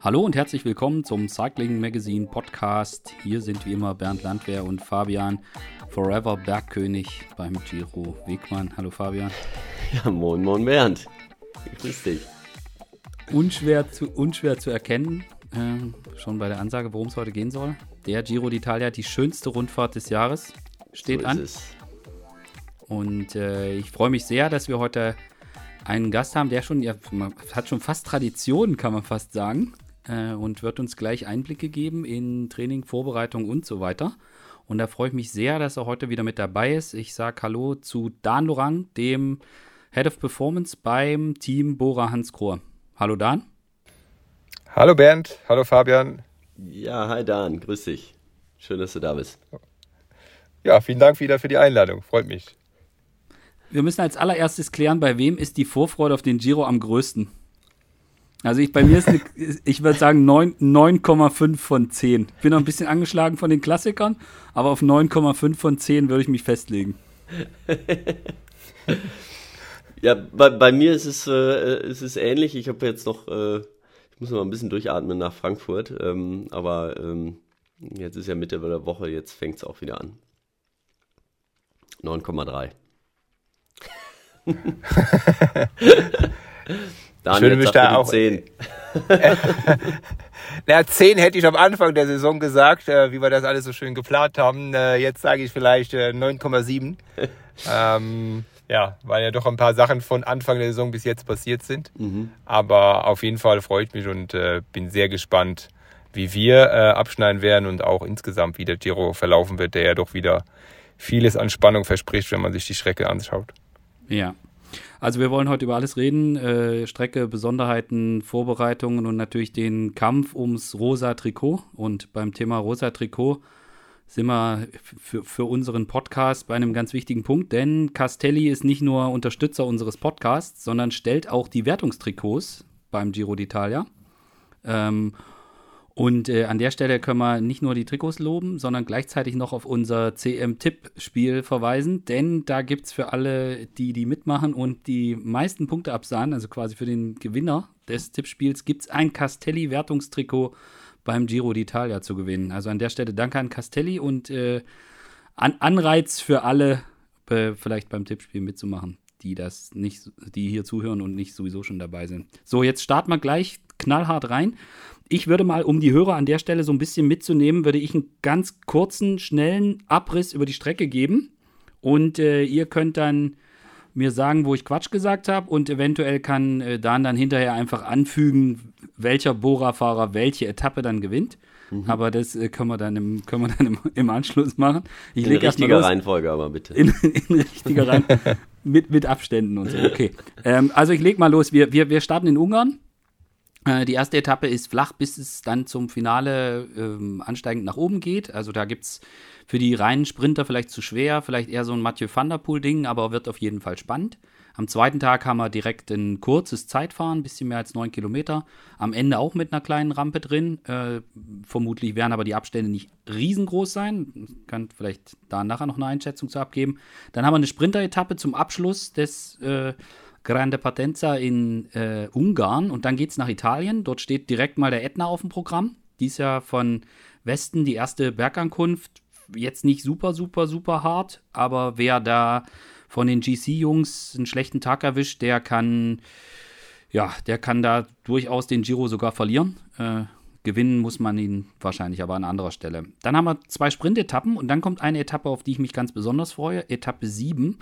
Hallo und herzlich willkommen zum Cycling Magazine Podcast. Hier sind wie immer Bernd Landwehr und Fabian Forever Bergkönig beim Giro Wegmann. Hallo Fabian. Ja, moin, moin Bernd. Grüß dich. Unschwer zu, unschwer zu erkennen, äh, schon bei der Ansage, worum es heute gehen soll. Der Giro d'Italia, die schönste Rundfahrt des Jahres, steht so an. Es. Und äh, ich freue mich sehr, dass wir heute einen Gast haben, der schon, ja, hat schon fast Tradition, kann man fast sagen, äh, und wird uns gleich Einblicke geben in Training, Vorbereitung und so weiter. Und da freue ich mich sehr, dass er heute wieder mit dabei ist. Ich sage Hallo zu Dan Lorang, dem Head of Performance beim Team Bora Hans Krohr. Hallo Dan. Hallo Bernd, hallo Fabian. Ja, hi Dan, grüß dich. Schön, dass du da bist. Ja, vielen Dank wieder für die Einladung, freut mich. Wir müssen als allererstes klären, bei wem ist die Vorfreude auf den Giro am größten? Also ich, bei mir ist, eine, ich würde sagen 9,5 von 10. Ich bin noch ein bisschen angeschlagen von den Klassikern, aber auf 9,5 von 10 würde ich mich festlegen. ja, bei, bei mir ist es, äh, es ähnlich. Ich habe jetzt noch, äh, ich muss noch ein bisschen durchatmen nach Frankfurt, ähm, aber ähm, jetzt ist ja Mitte der Woche, jetzt fängt es auch wieder an. 9,3. Daniel Schön, mich da auch 10. Na, 10 hätte ich am Anfang der Saison gesagt, äh, wie wir das alles so schön geplant haben. Äh, jetzt sage ich vielleicht äh, 9,7. ähm, ja, weil ja doch ein paar Sachen von Anfang der Saison bis jetzt passiert sind. Mhm. Aber auf jeden Fall freue ich mich und äh, bin sehr gespannt, wie wir äh, abschneiden werden und auch insgesamt, wie der Giro verlaufen wird, der ja doch wieder vieles an Spannung verspricht, wenn man sich die Strecke anschaut. Ja. Also wir wollen heute über alles reden. Äh, Strecke, Besonderheiten, Vorbereitungen und natürlich den Kampf ums rosa Trikot. Und beim Thema rosa Trikot sind wir für, für unseren Podcast bei einem ganz wichtigen Punkt, denn Castelli ist nicht nur Unterstützer unseres Podcasts, sondern stellt auch die Wertungstrikots beim Giro d'Italia. Ähm, und äh, an der Stelle können wir nicht nur die Trikots loben, sondern gleichzeitig noch auf unser CM-Tipp-Spiel verweisen, denn da gibt es für alle, die die mitmachen und die meisten Punkte absahen, also quasi für den Gewinner des Tippspiels, gibt es ein Castelli-Wertungstrikot beim Giro d'Italia zu gewinnen. Also an der Stelle danke an Castelli und äh, an Anreiz für alle, äh, vielleicht beim Tippspiel mitzumachen, die das nicht, die hier zuhören und nicht sowieso schon dabei sind. So, jetzt starten wir gleich knallhart rein. Ich würde mal, um die Hörer an der Stelle so ein bisschen mitzunehmen, würde ich einen ganz kurzen, schnellen Abriss über die Strecke geben. Und äh, ihr könnt dann mir sagen, wo ich Quatsch gesagt habe und eventuell kann äh, Dan dann hinterher einfach anfügen, welcher Bora-Fahrer welche Etappe dann gewinnt. Mhm. Aber das äh, können wir dann, im, können wir dann im, im Anschluss machen. Ich in richtiger Reihenfolge aber bitte. In, in richtiger Reihenfolge. mit, mit Abständen und so. Okay. Ähm, also ich leg mal los. Wir, wir, wir starten in Ungarn. Äh, die erste Etappe ist flach, bis es dann zum Finale ähm, ansteigend nach oben geht. Also da gibt es für die reinen Sprinter vielleicht zu schwer, vielleicht eher so ein Mathieu van der Poel-Ding, aber wird auf jeden Fall spannend. Am zweiten Tag haben wir direkt ein kurzes Zeitfahren, ein bisschen mehr als neun Kilometer. Am Ende auch mit einer kleinen Rampe drin. Äh, vermutlich werden aber die Abstände nicht riesengroß sein. Kann vielleicht da nachher noch eine Einschätzung zu abgeben. Dann haben wir eine Sprinter-Etappe zum Abschluss des äh, Grande Patenza in äh, Ungarn und dann geht es nach Italien. Dort steht direkt mal der Ätna auf dem Programm. Dies Jahr von Westen die erste Bergankunft. Jetzt nicht super, super, super hart, aber wer da von den GC-Jungs einen schlechten Tag erwischt, der kann, ja, der kann da durchaus den Giro sogar verlieren. Äh, gewinnen muss man ihn wahrscheinlich aber an anderer Stelle. Dann haben wir zwei Sprintetappen und dann kommt eine Etappe, auf die ich mich ganz besonders freue. Etappe 7.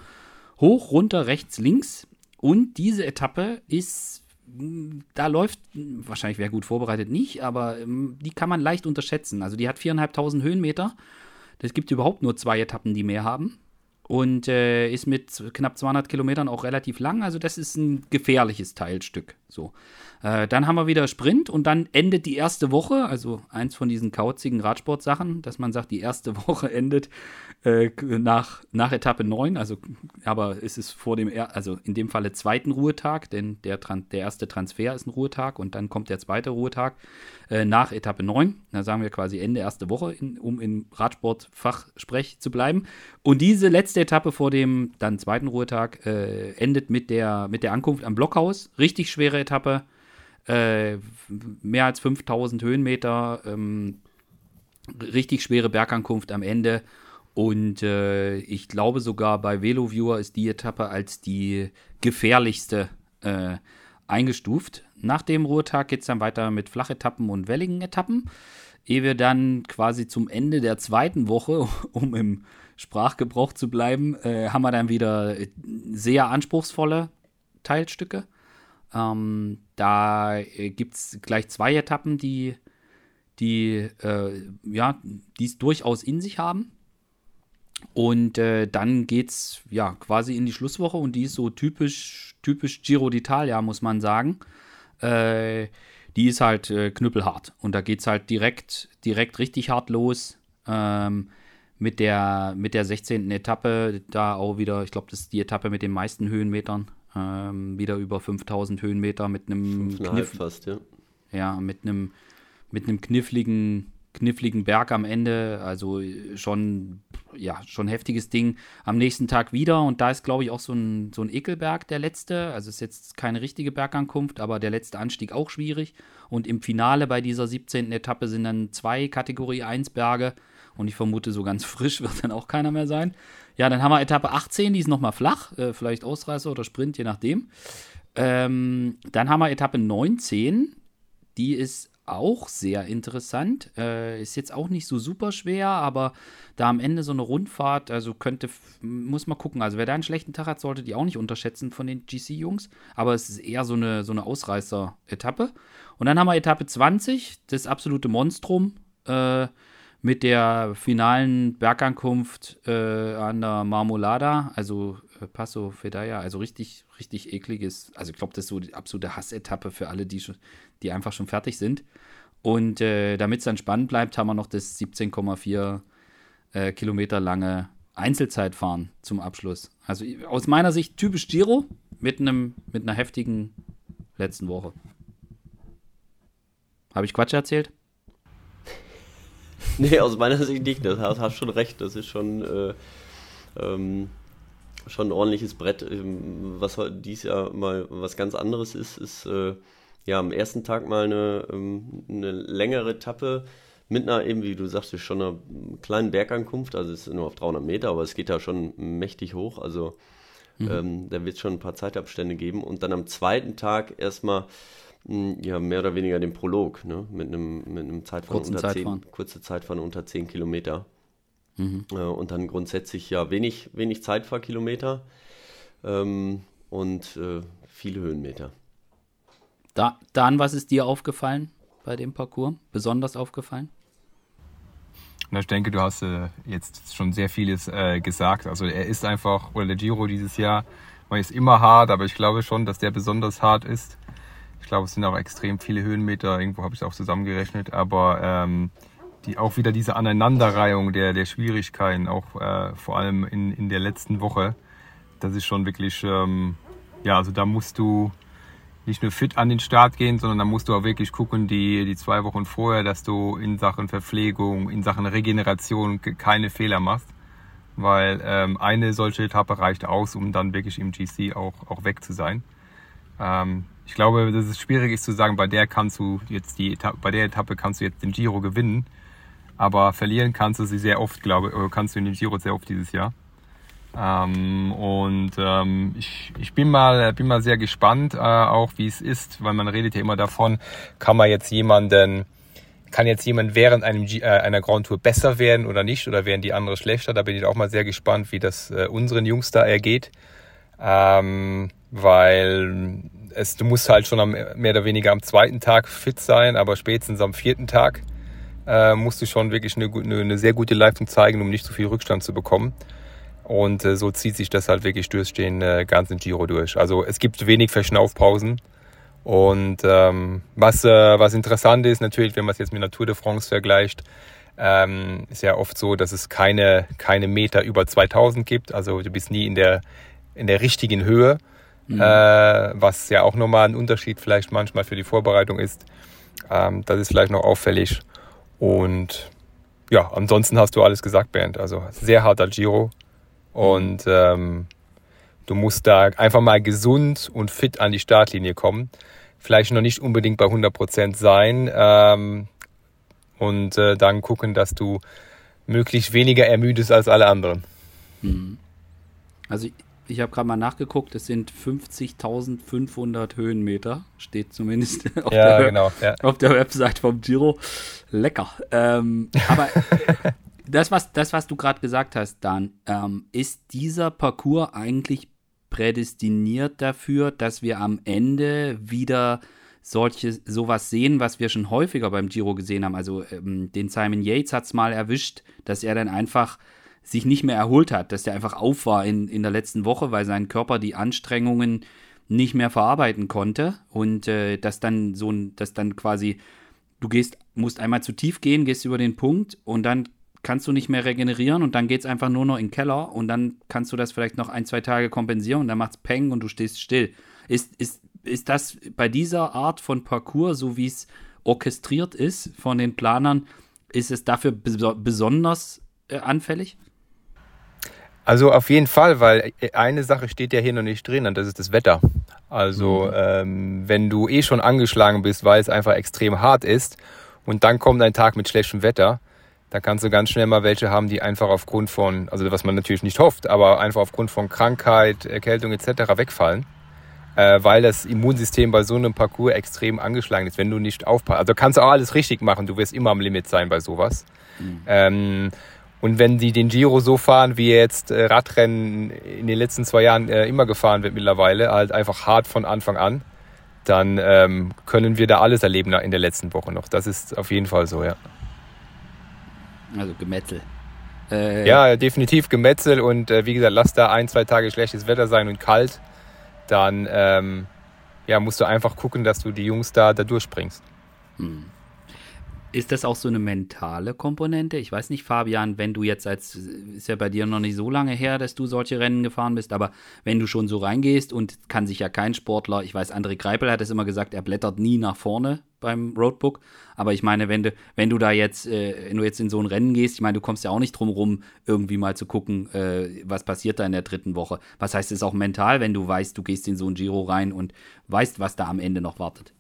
Hoch, runter, rechts, links. Und diese Etappe ist, da läuft, wahrscheinlich wäre gut vorbereitet nicht, aber ähm, die kann man leicht unterschätzen. Also die hat viereinhalbtausend Höhenmeter. Es gibt überhaupt nur zwei Etappen, die mehr haben. Und äh, ist mit knapp 200 Kilometern auch relativ lang. Also das ist ein gefährliches Teilstück. So. Äh, dann haben wir wieder Sprint und dann endet die erste Woche, also eins von diesen kauzigen Radsportsachen, dass man sagt, die erste Woche endet äh, nach, nach Etappe 9, also aber es ist vor dem, also in dem Falle zweiten Ruhetag, denn der, der erste Transfer ist ein Ruhetag und dann kommt der zweite Ruhetag äh, nach Etappe 9. Da sagen wir quasi Ende erste Woche, in, um im Radsportfachsprech zu bleiben. Und diese letzte Etappe vor dem dann zweiten Ruhetag äh, endet mit der, mit der Ankunft am Blockhaus. Richtig schwere Etappe Äh, mehr als 5000 Höhenmeter, ähm, richtig schwere Bergankunft am Ende. Und äh, ich glaube sogar bei VeloViewer ist die Etappe als die gefährlichste äh, eingestuft. Nach dem Ruhetag geht es dann weiter mit Flachetappen und welligen Etappen. Ehe wir dann quasi zum Ende der zweiten Woche, um im Sprachgebrauch zu bleiben, äh, haben wir dann wieder sehr anspruchsvolle Teilstücke. Ähm, da äh, gibt es gleich zwei Etappen, die, die äh, ja, es durchaus in sich haben. Und äh, dann es ja quasi in die Schlusswoche und die ist so typisch, typisch Giro d'Italia, muss man sagen. Äh, die ist halt äh, knüppelhart. Und da geht es halt direkt, direkt richtig hart los. Ähm, mit der, mit der 16. Etappe, da auch wieder, ich glaube, das ist die Etappe mit den meisten Höhenmetern. Ähm, wieder über 5000 Höhenmeter mit einem Kniff. fast, ja. Ja, mit einem, mit einem kniffligen kniffligen Berg am Ende. Also schon, ja, schon heftiges Ding. Am nächsten Tag wieder und da ist, glaube ich, auch so ein, so ein Ekelberg der letzte. Also ist jetzt keine richtige Bergankunft, aber der letzte Anstieg auch schwierig. Und im Finale bei dieser 17. Etappe sind dann zwei Kategorie 1 Berge. Und ich vermute, so ganz frisch wird dann auch keiner mehr sein. Ja, dann haben wir Etappe 18, die ist nochmal flach, äh, vielleicht Ausreißer oder Sprint, je nachdem. Ähm, dann haben wir Etappe 19, die ist auch sehr interessant. Äh, ist jetzt auch nicht so super schwer, aber da am Ende so eine Rundfahrt, also könnte, muss man gucken. Also wer da einen schlechten Tag hat, sollte die auch nicht unterschätzen von den GC-Jungs. Aber es ist eher so eine, so eine Ausreißer-Etappe. Und dann haben wir Etappe 20, das absolute Monstrum. Äh, mit der finalen Bergankunft äh, an der Marmolada, also äh, Passo Fedaya, also richtig, richtig ekliges. Also ich glaube, das ist so die absolute Hassetappe für alle, die, schon, die einfach schon fertig sind. Und äh, damit es dann spannend bleibt, haben wir noch das 17,4 äh, Kilometer lange Einzelzeitfahren zum Abschluss. Also aus meiner Sicht typisch Giro mit einem mit einer heftigen letzten Woche. Habe ich Quatsch erzählt? Nee, aus meiner Sicht nicht. Das hast, hast schon recht. Das ist schon, äh, ähm, schon ein ordentliches Brett. Ähm, was dies Jahr mal was ganz anderes ist, ist äh, ja am ersten Tag mal eine, ähm, eine längere Etappe mit einer, eben wie du sagst, schon einer kleinen Bergankunft. Also es ist nur auf 300 Meter, aber es geht ja schon mächtig hoch. Also mhm. ähm, da wird es schon ein paar Zeitabstände geben. Und dann am zweiten Tag erstmal ja, mehr oder weniger den Prolog, ne? mit einem, mit einem Zeitfahren unter Zeitfahren. 10, kurze Zeitfahren unter 10 Kilometer. Mhm. Äh, und dann grundsätzlich ja wenig, wenig Zeitfahrkilometer ähm, und äh, viele Höhenmeter. Da, Dan, was ist dir aufgefallen bei dem Parcours? Besonders aufgefallen? Na, ich denke, du hast äh, jetzt schon sehr vieles äh, gesagt. Also er ist einfach, oder der Giro dieses Jahr, man ist immer hart, aber ich glaube schon, dass der besonders hart ist. Ich glaube, es sind auch extrem viele Höhenmeter, irgendwo habe ich es auch zusammengerechnet, aber ähm, die, auch wieder diese Aneinanderreihung der, der Schwierigkeiten, auch äh, vor allem in, in der letzten Woche, das ist schon wirklich, ähm, ja, also da musst du nicht nur fit an den Start gehen, sondern da musst du auch wirklich gucken, die, die zwei Wochen vorher, dass du in Sachen Verpflegung, in Sachen Regeneration keine Fehler machst. Weil ähm, eine solche Etappe reicht aus, um dann wirklich im GC auch, auch weg zu sein. Ähm, ich glaube, dass es schwierig ist zu sagen, bei der kannst du jetzt die Etappe, bei der Etappe kannst du jetzt den Giro gewinnen, aber verlieren kannst du sie sehr oft, glaube ich, kannst du in dem Giro sehr oft dieses Jahr. Ähm, und ähm, ich, ich bin mal bin mal sehr gespannt, äh, auch wie es ist, weil man redet ja immer davon, kann man jetzt jemanden kann jetzt jemand während einem äh, einer Grand Tour besser werden oder nicht oder werden die anderen schlechter? Da bin ich auch mal sehr gespannt, wie das äh, unseren Jungs da ergeht, ähm, weil es, du musst halt schon am, mehr oder weniger am zweiten Tag fit sein, aber spätestens am vierten Tag äh, musst du schon wirklich eine, eine, eine, sehr gute Leistung zeigen, um nicht zu so viel Rückstand zu bekommen. Und äh, so zieht sich das halt wirklich durch den äh, ganzen Giro durch. Also es gibt wenig Verschnaufpausen. Und ähm, was, äh, was interessant ist, natürlich, wenn man es jetzt mit Tour de France vergleicht, ähm, ist ja oft so, dass es keine, keine Meter über 2000 gibt. Also du bist nie in der, in der richtigen Höhe mhm. äh, was ja auch nochmal ein Unterschied vielleicht manchmal für die Vorbereitung ist. Ähm, das ist vielleicht noch auffällig. Und ja, ansonsten hast du alles gesagt, Bernd. Also sehr harter Giro. Und ähm, du musst da einfach mal gesund und fit an die Startlinie kommen. vielleicht noch nicht unbedingt bei 100% sein ähm, und äh, dann gucken, dass du möglichst weniger ermüdest als alle anderen. Hm. Also ich, habe gerade mal nachgeguckt, es sind 50.500 Höhenmeter, steht zumindest auf, ja, der, genau, ja. auf der Website vom Giro. Lecker. Ähm, aber das, was, das, was du gerade gesagt hast, Dan, ähm, ist dieser Parcours eigentlich prädestiniert dafür, dass wir am Ende wieder solche, sowas sehen, was wir schon häufiger beim Giro gesehen haben. Also ähm, den Simon Yates hat es mal erwischt, dass er dann einfach sich nicht mehr erholt hat, dass er einfach auf war in, in der letzten Woche, weil sein Körper die Anstrengungen nicht mehr verarbeiten konnte und äh, dass dann so ein, dass dann quasi du gehst, musst einmal zu tief gehen, gehst über den Punkt und dann kannst du nicht mehr regenerieren und dann geht es einfach nur noch in den Keller und dann kannst du das vielleicht noch ein, zwei Tage kompensieren und dann macht es Peng und du stehst still. Ist, ist, ist das bei dieser Art von Parcours, so wie es orchestriert ist von den Planern, ist es dafür besonders äh, anfällig? Also auf jeden Fall, weil eine Sache steht ja hier noch nicht drin und das ist das Wetter. Also mhm. ähm, wenn du eh schon angeschlagen bist, weil es einfach extrem hart ist und dann kommt ein Tag mit schlechtem Wetter, da kannst du ganz schnell mal welche haben, die einfach aufgrund von, also was man natürlich nicht hofft, aber einfach aufgrund von Krankheit, Erkältung etc. wegfallen, äh, weil das Immunsystem bei so einem Parcours extrem angeschlagen ist, wenn du nicht aufpasst. Also kannst du auch alles richtig machen, du wirst immer am Limit sein bei sowas. Mhm. Ähm, und wenn die den Giro so fahren, wie jetzt äh, Radrennen in den letzten zwei Jahren äh, immer gefahren wird mittlerweile, halt einfach hart von Anfang an, dann ähm, können wir da alles erleben in der letzten Woche noch. Das ist auf jeden Fall so, ja. Also Gemetzel. Äh, ja, definitiv Gemetzel und äh, wie gesagt, lass da ein, zwei Tage schlechtes Wetter sein und kalt, dann ähm, ja, musst du einfach gucken, dass du die Jungs da, da durchbringst. Hm. Ist das auch so eine mentale Komponente? Ich weiß nicht, Fabian, wenn du jetzt als, ist ja bei dir noch nicht so lange her, dass du solche Rennen gefahren bist, aber wenn du schon so reingehst und kann sich ja kein Sportler, ich weiß, André Greipel hat es immer gesagt, er blättert nie nach vorne beim Roadbook, aber ich meine, wenn du, wenn du da jetzt, äh, wenn du jetzt in so ein Rennen gehst, ich meine, du kommst ja auch nicht drum rum, irgendwie mal zu gucken, äh, was passiert da in der dritten Woche. Was heißt es auch mental, wenn du weißt, du gehst in so ein Giro rein und weißt, was da am Ende noch wartet?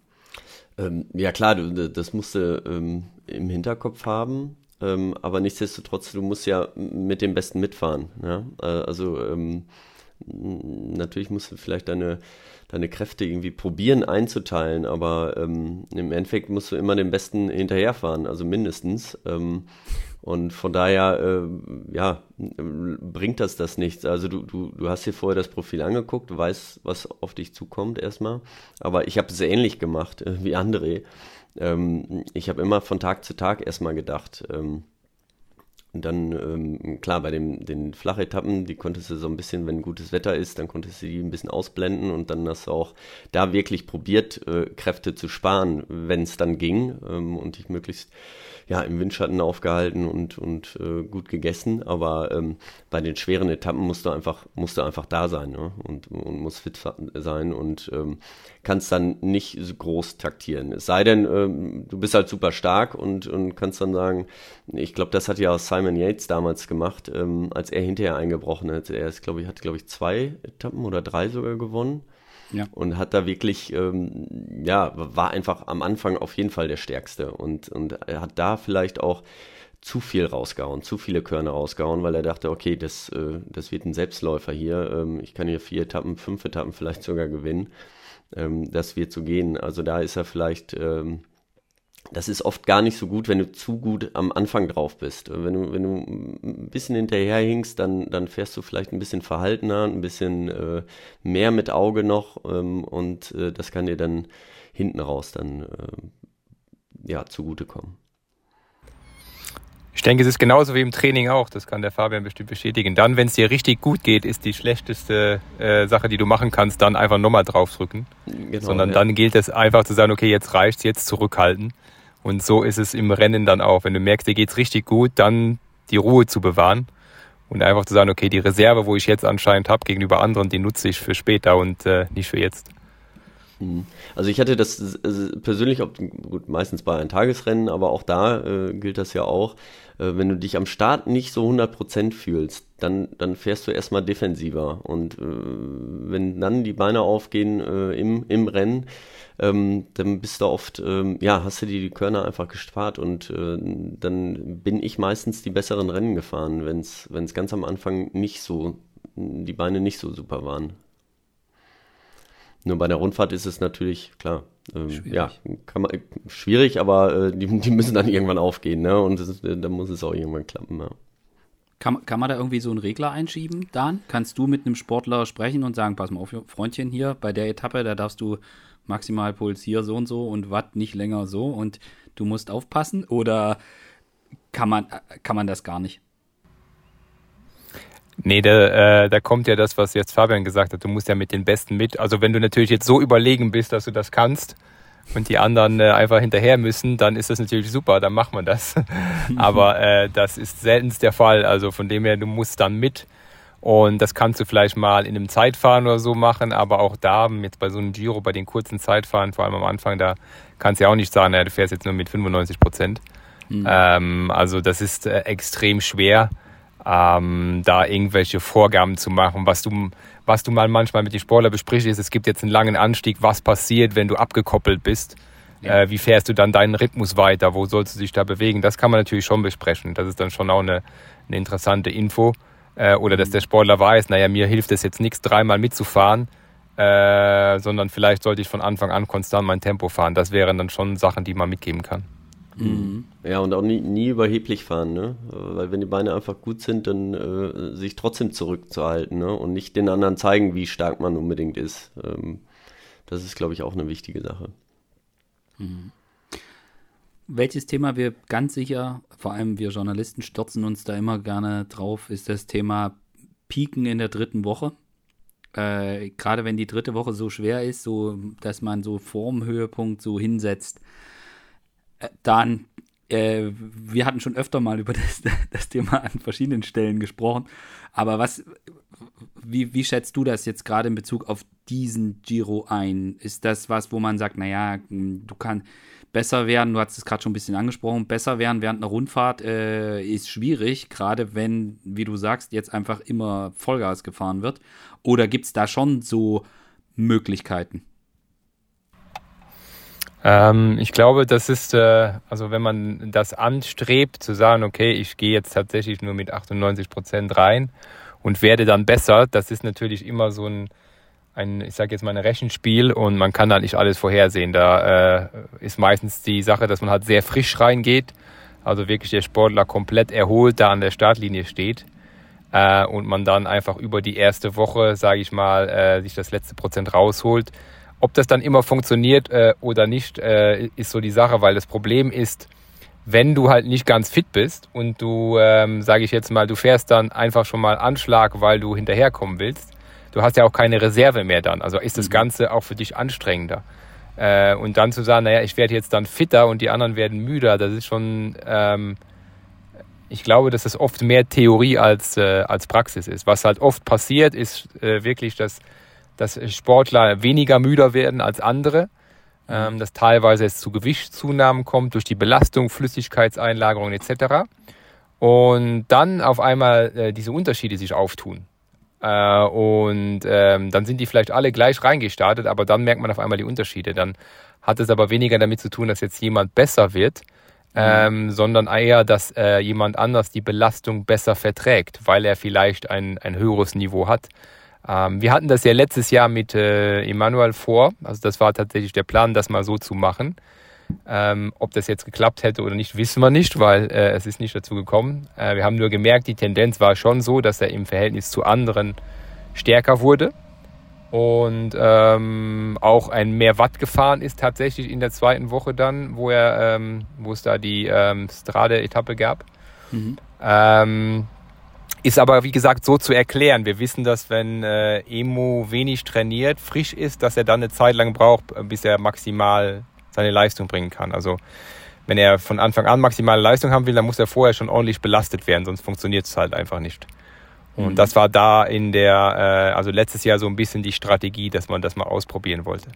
Ähm, ja klar, du, das musst du ähm, im Hinterkopf haben, ähm, aber nichtsdestotrotz, du musst ja mit dem Besten mitfahren. Ja? Äh, also ähm, natürlich musst du vielleicht deine, deine Kräfte irgendwie probieren einzuteilen, aber ähm, im Endeffekt musst du immer dem Besten hinterherfahren, also mindestens. Ähm, und von daher, äh, ja, bringt das das nichts. Also du, du, du hast dir vorher das Profil angeguckt, du weißt, was auf dich zukommt erstmal. Aber ich habe es ähnlich gemacht äh, wie André. Ähm, ich habe immer von Tag zu Tag erstmal gedacht. Ähm, und dann, ähm, klar, bei dem, den Flachetappen, die konntest du so ein bisschen, wenn gutes Wetter ist, dann konntest du die ein bisschen ausblenden und dann hast du auch da wirklich probiert, äh, Kräfte zu sparen, wenn es dann ging ähm, und dich möglichst ja, im Windschatten aufgehalten und, und äh, gut gegessen. Aber ähm, bei den schweren Etappen musst du einfach, musst du einfach da sein ne? und, und musst fit sein und ähm, kannst dann nicht so groß taktieren. Es sei denn, ähm, du bist halt super stark und, und kannst dann sagen, ich glaube, das hat ja auch Simon Yates damals gemacht, ähm, als er hinterher eingebrochen hat. Er ist, glaube ich, hat, glaube ich, zwei Etappen oder drei sogar gewonnen. Ja. Und hat da wirklich, ähm, ja, war einfach am Anfang auf jeden Fall der Stärkste und, und er hat da vielleicht auch zu viel rausgehauen, zu viele Körner rausgehauen, weil er dachte, okay, das, äh, das wird ein Selbstläufer hier. Ähm, ich kann hier vier Etappen, fünf Etappen vielleicht sogar gewinnen. Ähm, das wird so gehen. Also da ist er vielleicht ähm, das ist oft gar nicht so gut, wenn du zu gut am Anfang drauf bist. Wenn du, wenn du ein bisschen hinterherhinkst, dann, dann fährst du vielleicht ein bisschen verhaltener, ein bisschen äh, mehr mit Auge noch ähm, und äh, das kann dir dann hinten raus dann äh, ja, zugutekommen. Ich denke, es ist genauso wie im Training auch. Das kann der Fabian bestimmt bestätigen. Dann, wenn es dir richtig gut geht, ist die schlechteste äh, Sache, die du machen kannst, dann einfach nochmal draufdrücken. Genau, Sondern ja. dann gilt es einfach zu sagen, okay, jetzt reicht's, jetzt zurückhalten. Und so ist es im Rennen dann auch. Wenn du merkst, dir geht's richtig gut, dann die Ruhe zu bewahren und einfach zu sagen, okay, die Reserve, wo ich jetzt anscheinend habe gegenüber anderen, die nutze ich für später und äh, nicht für jetzt. Mhm. Also ich hatte das persönlich, gut, meistens bei einem Tagesrennen, aber auch da äh, gilt das ja auch, äh, wenn du dich am Start nicht so 100% fühlst, dann, dann fährst du erstmal defensiver. Und äh, wenn dann die Beine aufgehen äh, im, im Rennen, ähm, dann bist du oft, ähm, ja, hast du dir die Körner einfach gespart und äh, dann bin ich meistens die besseren Rennen gefahren, wenn es ganz am Anfang nicht so, die Beine nicht so super waren. Nur bei der Rundfahrt ist es natürlich, klar, ähm, schwierig. ja, man, schwierig, aber äh, die, die müssen dann irgendwann aufgehen, ne? Und ist, äh, dann muss es auch irgendwann klappen, ja. Kann, kann man da irgendwie so einen Regler einschieben, Dan? Kannst du mit einem Sportler sprechen und sagen, pass mal auf, Freundchen, hier, bei der Etappe, da darfst du maximal Puls hier so und so und Watt nicht länger so und du musst aufpassen? Oder kann man, kann man das gar nicht? Nee, da, äh, da kommt ja das, was jetzt Fabian gesagt hat. Du musst ja mit den Besten mit. Also wenn du natürlich jetzt so überlegen bist, dass du das kannst und die anderen äh, einfach hinterher müssen, dann ist das natürlich super, dann macht man das. Aber äh, das ist seltenst der Fall. Also von dem her, du musst dann mit. Und das kannst du vielleicht mal in einem Zeitfahren oder so machen, aber auch da, jetzt bei so einem Giro, bei den kurzen Zeitfahren, vor allem am Anfang, da kannst du ja auch nicht sagen, naja, du fährst jetzt nur mit 95 Prozent. Mhm. Ähm, also das ist äh, extrem schwer ähm, da irgendwelche Vorgaben zu machen. Was du, was du mal manchmal mit den Sportlern besprichst, ist, es gibt jetzt einen langen Anstieg, was passiert, wenn du abgekoppelt bist. Ja. Äh, wie fährst du dann deinen Rhythmus weiter? Wo sollst du dich da bewegen? Das kann man natürlich schon besprechen. Das ist dann schon auch eine, eine interessante Info. Äh, oder dass mhm. der Sportler weiß, naja, mir hilft es jetzt nichts, dreimal mitzufahren, äh, sondern vielleicht sollte ich von Anfang an konstant mein Tempo fahren. Das wären dann schon Sachen, die man mitgeben kann. Mhm. Ja, und auch nie, nie, überheblich fahren, ne? Weil wenn die Beine einfach gut sind, dann äh, sich trotzdem zurückzuhalten, ne? Und nicht den anderen zeigen, wie stark man unbedingt ist. Ähm, das ist, glaube ich, auch eine wichtige Sache. Mhm. Welches Thema wir ganz sicher, vor allem wir Journalisten stürzen uns da immer gerne drauf, ist das Thema Piken in der dritten Woche. Äh, Gerade wenn die dritte Woche so schwer ist, so dass man so vorm Höhepunkt so hinsetzt äh, dann, äh, wir hatten schon öfter mal über das, das Thema an verschiedenen Stellen gesprochen. Aber was, wie, wie schätzt du das jetzt gerade in Bezug auf diesen Giro ein? Ist das was, wo man sagt, naja, du kannst besser werden, du hast es gerade schon ein bisschen angesprochen, besser werden während einer Rundfahrt äh, ist schwierig, gerade wenn, wie du sagst, jetzt einfach immer Vollgas gefahren wird. Oder gibt es da schon so Möglichkeiten? Ähm, ich glaube, das ist, äh, also wenn man das anstrebt, zu sagen, okay, ich gehe jetzt tatsächlich nur mit 98 Prozent rein und werde dann besser, das ist natürlich immer so ein, ein ich sage jetzt mal ein Rechenspiel und man kann da nicht alles vorhersehen. Da äh, ist meistens die Sache, dass man halt sehr frisch reingeht, also wirklich der Sportler komplett erholt da an der Startlinie steht äh, und man dann einfach über die erste Woche, sage ich mal, äh, sich das letzte Prozent rausholt. Ob das dann immer funktioniert äh, oder nicht, äh, ist so die Sache, weil das Problem ist, wenn du halt nicht ganz fit bist und du, ähm, sage ich jetzt mal, du fährst dann einfach schon mal Anschlag, weil du hinterherkommen willst, du hast ja auch keine Reserve mehr dann. Also ist das mhm. Ganze auch für dich anstrengender. Äh, und dann zu sagen, naja, ich werde jetzt dann fitter und die anderen werden müder, das ist schon, ähm, ich glaube, dass das oft mehr Theorie als, äh, als Praxis ist. Was halt oft passiert, ist äh, wirklich, dass dass Sportler weniger müder werden als andere, ähm, dass teilweise es zu Gewichtszunahmen kommt durch die Belastung, Flüssigkeitseinlagerung etc. Und dann auf einmal äh, diese Unterschiede sich auftun. Äh, und ähm, dann sind die vielleicht alle gleich reingestartet, aber dann merkt man auf einmal die Unterschiede. Dann hat es aber weniger damit zu tun, dass jetzt jemand besser wird, mhm. ähm, sondern eher, dass äh, jemand anders die Belastung besser verträgt, weil er vielleicht ein, ein höheres Niveau hat. Ähm, wir hatten das ja letztes Jahr mit äh, Emanuel vor. Also das war tatsächlich der Plan, das mal so zu machen. Ähm, ob das jetzt geklappt hätte oder nicht, wissen wir nicht, weil äh, es ist nicht dazu gekommen. Äh, wir haben nur gemerkt, die Tendenz war schon so, dass er im Verhältnis zu anderen stärker wurde und ähm, auch ein mehr Watt gefahren ist tatsächlich in der zweiten Woche dann, wo er, ähm, wo es da die ähm, Strade-Etappe gab. Mhm. Ähm, ist aber, wie gesagt, so zu erklären. Wir wissen, dass wenn äh, Emo wenig trainiert, frisch ist, dass er dann eine Zeit lang braucht, bis er maximal seine Leistung bringen kann. Also wenn er von Anfang an maximale Leistung haben will, dann muss er vorher schon ordentlich belastet werden, sonst funktioniert es halt einfach nicht. Und mhm. das war da in der, äh, also letztes Jahr so ein bisschen die Strategie, dass man das mal ausprobieren wollte.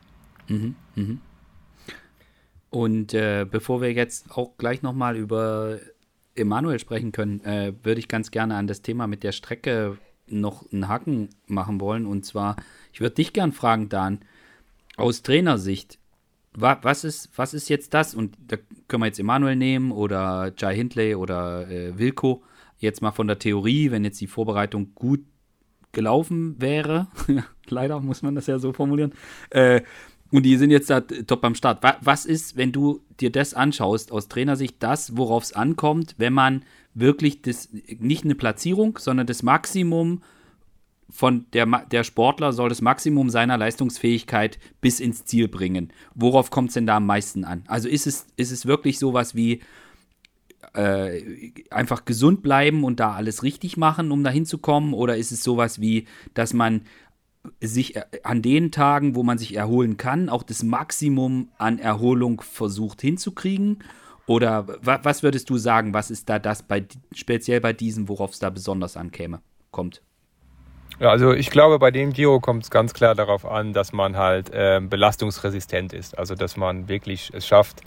Mhm, mhm. Und äh, bevor wir jetzt auch gleich nochmal über Emanuel sprechen können, äh, würde ich ganz gerne an das Thema mit der Strecke noch einen Haken machen wollen. Und zwar, ich würde dich gern fragen, Dan, aus Trainersicht, was, ist, was ist jetzt das? Und da können wir jetzt Emanuel nehmen oder Jai Hindley oder äh, Wilko. Jetzt mal von der Theorie, wenn jetzt die Vorbereitung gut gelaufen wäre, leider muss man das ja so formulieren, äh, und die sind jetzt da top am Start. Was ist, wenn du dir das anschaust, aus Trainersicht das, worauf es ankommt, wenn man wirklich das, nicht eine Platzierung, sondern das Maximum von der, der Sportler soll das Maximum seiner Leistungsfähigkeit bis ins Ziel bringen. Worauf kommt es denn da am meisten an? Also ist es, ist es wirklich sowas wie äh, einfach gesund bleiben und da alles richtig machen, um da hinzukommen? Oder ist es sowas wie, dass man sich an den Tagen, wo man sich erholen kann, auch das Maximum an Erholung versucht hinzukriegen? Oder was würdest du sagen, was ist da das bei speziell bei diesem, worauf es da besonders ankäme, kommt? Ja, also ich glaube, bei dem Giro kommt es ganz klar darauf an, dass man halt äh, belastungsresistent ist. Also dass man wirklich es schafft,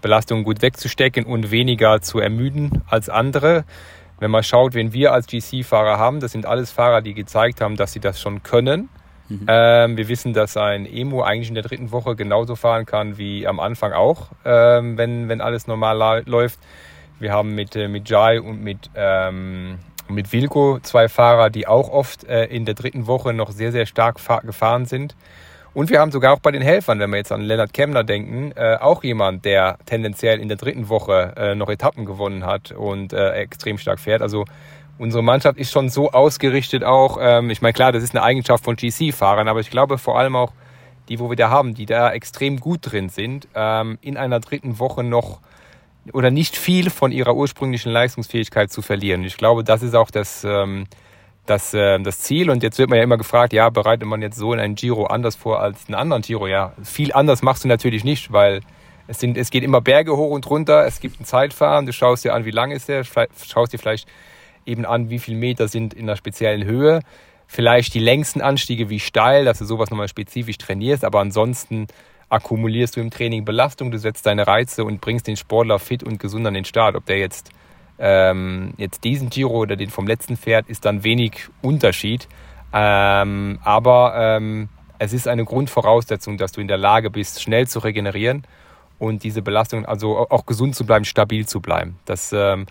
Belastungen gut wegzustecken und weniger zu ermüden als andere. Wenn man schaut, wen wir als GC-Fahrer haben, das sind alles Fahrer, die gezeigt haben, dass sie das schon können. Mhm. Ähm, wir wissen, dass ein Emo eigentlich in der dritten Woche genauso fahren kann wie am Anfang auch, ähm, wenn, wenn alles normal läuft. Wir haben mit, äh, mit Jai und mit, ähm, mit Wilco zwei Fahrer, die auch oft äh, in der dritten Woche noch sehr, sehr stark gefahren sind. Und wir haben sogar auch bei den Helfern, wenn wir jetzt an Lennart Kemner denken, äh, auch jemand, der tendenziell in der dritten Woche äh, noch Etappen gewonnen hat und äh, extrem stark fährt. Also unsere Mannschaft ist schon so ausgerichtet auch. Ähm, ich meine, klar, das ist eine Eigenschaft von GC-Fahrern, aber ich glaube vor allem auch die, wo wir da haben, die da extrem gut drin sind, ähm, in einer dritten Woche noch oder nicht viel von ihrer ursprünglichen Leistungsfähigkeit zu verlieren. Ich glaube, das ist auch das, ähm, das, äh, das Ziel. Und jetzt wird man ja immer gefragt, ja, bereitet man jetzt so in einen Giro anders vor als einen anderen Giro? Ja, viel anders machst du natürlich nicht, weil es, sind, es geht immer Berge hoch und runter, es gibt ein Zeitfahren, du schaust dir an, wie lang ist der, schaust dir vielleicht eben an, wie viele Meter sind in einer speziellen Höhe. Vielleicht die längsten Anstiege, wie steil, dass du sowas nochmal spezifisch trainierst, aber ansonsten akkumulierst du im Training Belastung, du setzt deine Reize und bringst den Sportler fit und gesund an den Start. Ob der jetzt ähm, jetzt diesen Giro oder den vom letzten fährt, ist dann wenig Unterschied. Ähm, aber ähm, es ist eine Grundvoraussetzung, dass du in der Lage bist, schnell zu regenerieren und diese Belastung, also auch gesund zu bleiben, stabil zu bleiben. Das, ähm,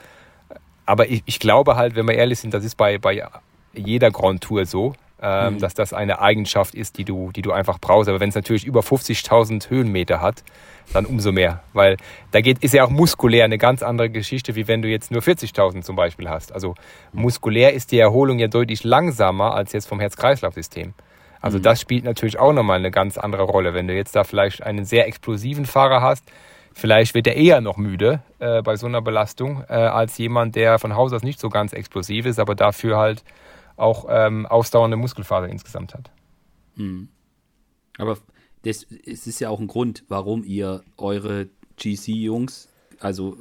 aber ich, ich, glaube halt, wenn wir ehrlich sind, das ist bei, bei jeder Grand Tour so ähm, mhm. dass das eine Eigenschaft ist, die du, die du einfach brauchst. Aber wenn es natürlich über 50.000 Höhenmeter hat, dann umso mehr. Weil da geht, ist ja auch muskulär eine ganz andere Geschichte, wie wenn du jetzt nur 40.000 zum Beispiel hast. Also muskulär ist die Erholung ja deutlich langsamer als jetzt vom Herz-Kreislauf-System. Also mhm. das spielt natürlich auch nochmal eine ganz andere Rolle. Wenn du jetzt da vielleicht einen sehr explosiven Fahrer hast, vielleicht wird er eher noch müde äh, bei so einer Belastung, äh, als jemand, der von Haus aus nicht so ganz explosiv ist, aber dafür halt auch ähm, ausdauernde Muskelfaser insgesamt hat. Mhm. Aber das, es ist ja auch ein Grund, warum ihr eure GC-Jungs, also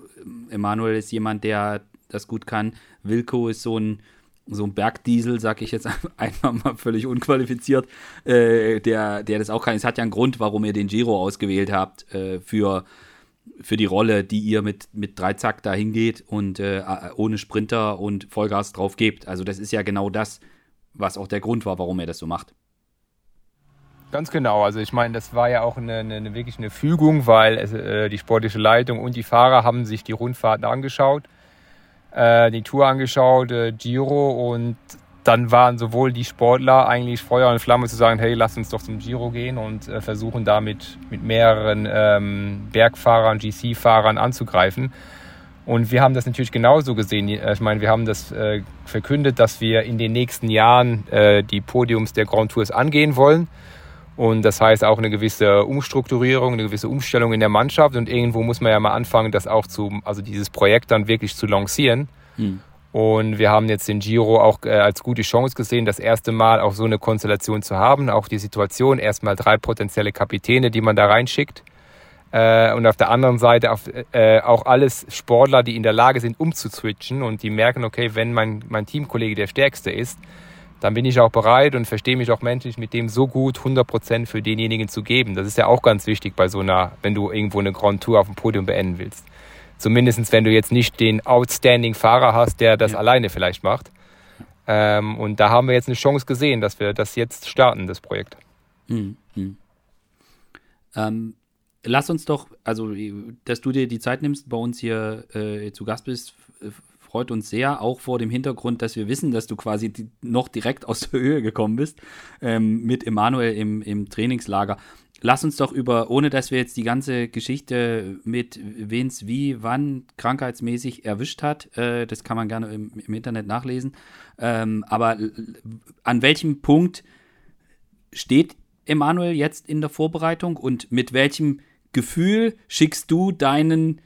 Emanuel ist jemand, der das gut kann, Wilco ist so ein, so ein Bergdiesel, sag ich jetzt einfach mal völlig unqualifiziert, äh, der, der das auch kann. Es hat ja einen Grund, warum ihr den Giro ausgewählt habt äh, für für die Rolle, die ihr mit, mit Dreizack da hingeht und äh, ohne Sprinter und Vollgas drauf gebt. Also das ist ja genau das, was auch der Grund war, warum er das so macht. Ganz genau. Also ich meine, das war ja auch eine, eine, wirklich eine Fügung, weil es, äh, die sportliche Leitung und die Fahrer haben sich die Rundfahrten angeschaut, äh, die Tour angeschaut, äh, Giro und dann waren sowohl die Sportler eigentlich Feuer und Flamme zu sagen, hey, lass uns doch zum Giro gehen und äh, versuchen damit mit mehreren ähm, Bergfahrern, GC-Fahrern anzugreifen. Und wir haben das natürlich genauso gesehen. Ich meine, wir haben das äh, verkündet, dass wir in den nächsten Jahren äh, die Podiums der Grand Tours angehen wollen. Und das heißt auch eine gewisse Umstrukturierung, eine gewisse Umstellung in der Mannschaft. Und irgendwo muss man ja mal anfangen, das auch zu, also dieses Projekt dann wirklich zu lancieren. Hm. Und wir haben jetzt den Giro auch äh, als gute Chance gesehen, das erste Mal auch so eine Konstellation zu haben. Auch die Situation, erstmal drei potenzielle Kapitäne, die man da reinschickt. Äh, und auf der anderen Seite äh, auch alles Sportler, die in der Lage sind, umzuswitchen und die merken, okay, wenn mein, mein Teamkollege der Stärkste ist, dann bin ich auch bereit und verstehe mich auch menschlich mit dem so gut 100% für denjenigen zu geben. Das ist ja auch ganz wichtig bei so einer, wenn du irgendwo eine Grand Tour auf dem Podium beenden willst. Zumindest wenn du jetzt nicht den outstanding Fahrer hast, der das ja. alleine vielleicht macht. Ähm, und da haben wir jetzt eine Chance gesehen, dass wir das jetzt starten, das Projekt. Mhm. Ähm, lass uns doch, also, dass du dir die Zeit nimmst, bei uns hier äh, zu Gast bist, freut uns sehr, auch vor dem Hintergrund, dass wir wissen, dass du quasi die, noch direkt aus der Höhe gekommen bist ähm, mit Emanuel im, im Trainingslager. Lass uns doch über, ohne dass wir jetzt die ganze Geschichte mit wen es wie, wann krankheitsmäßig erwischt hat, äh, das kann man gerne im, im Internet nachlesen, ähm, aber an welchem Punkt steht Emanuel jetzt in der Vorbereitung und mit welchem Gefühl schickst du deinen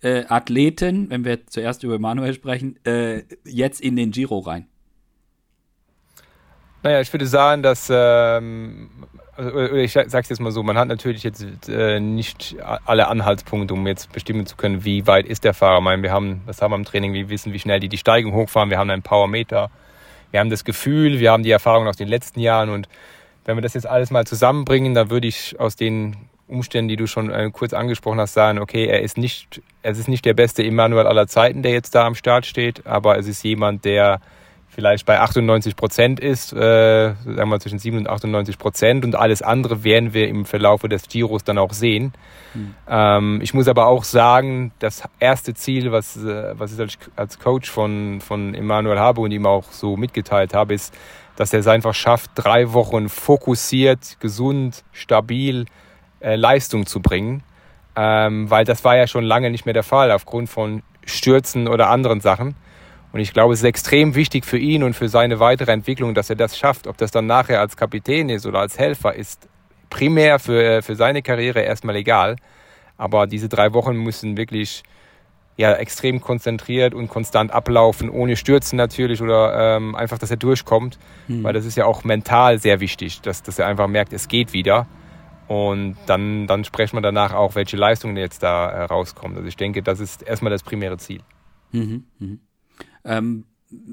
äh, Athleten, wenn wir zuerst über Manuel sprechen, äh, jetzt in den Giro rein? Naja, ich würde sagen, dass, ähm, also, ich sage es jetzt mal so, man hat natürlich jetzt äh, nicht alle Anhaltspunkte, um jetzt bestimmen zu können, wie weit ist der Fahrer. Ich meine, wir haben, das haben wir im Training, wir wissen, wie schnell die die Steigung hochfahren, wir haben einen Powermeter, wir haben das Gefühl, wir haben die Erfahrung aus den letzten Jahren. Und wenn wir das jetzt alles mal zusammenbringen, dann würde ich aus den Umständen, die du schon äh, kurz angesprochen hast, sagen, okay, er ist nicht, es ist nicht der beste Emanuel aller Zeiten, der jetzt da am Start steht, aber es ist jemand, der vielleicht bei 98 Prozent ist, äh, sagen wir zwischen 7 und 98 Prozent und alles andere werden wir im Verlauf des Giros dann auch sehen. Mhm. Ähm, ich muss aber auch sagen, das erste Ziel, was, äh, was ich als, als Coach von, von Emanuel habe und ihm auch so mitgeteilt habe, ist, dass er es einfach schafft, drei Wochen fokussiert, gesund, stabil, äh, Leistung zu bringen, ähm, weil das war ja schon lange nicht mehr der Fall aufgrund von Stürzen oder anderen Sachen. Und ich glaube, es ist extrem wichtig für ihn und für seine weitere Entwicklung, dass er das schafft. Ob das dann nachher als Kapitän ist oder als Helfer, ist primär für, für seine Karriere erstmal egal. Aber diese drei Wochen müssen wirklich ja, extrem konzentriert und konstant ablaufen, ohne Stürzen natürlich oder ähm, einfach, dass er durchkommt. Hm. Weil das ist ja auch mental sehr wichtig, dass, dass er einfach merkt, es geht wieder. Und dann, dann sprechen wir danach auch, welche Leistungen jetzt da äh, rauskommen. Also ich denke, das ist erstmal das primäre Ziel. Mhm, mh. Ähm,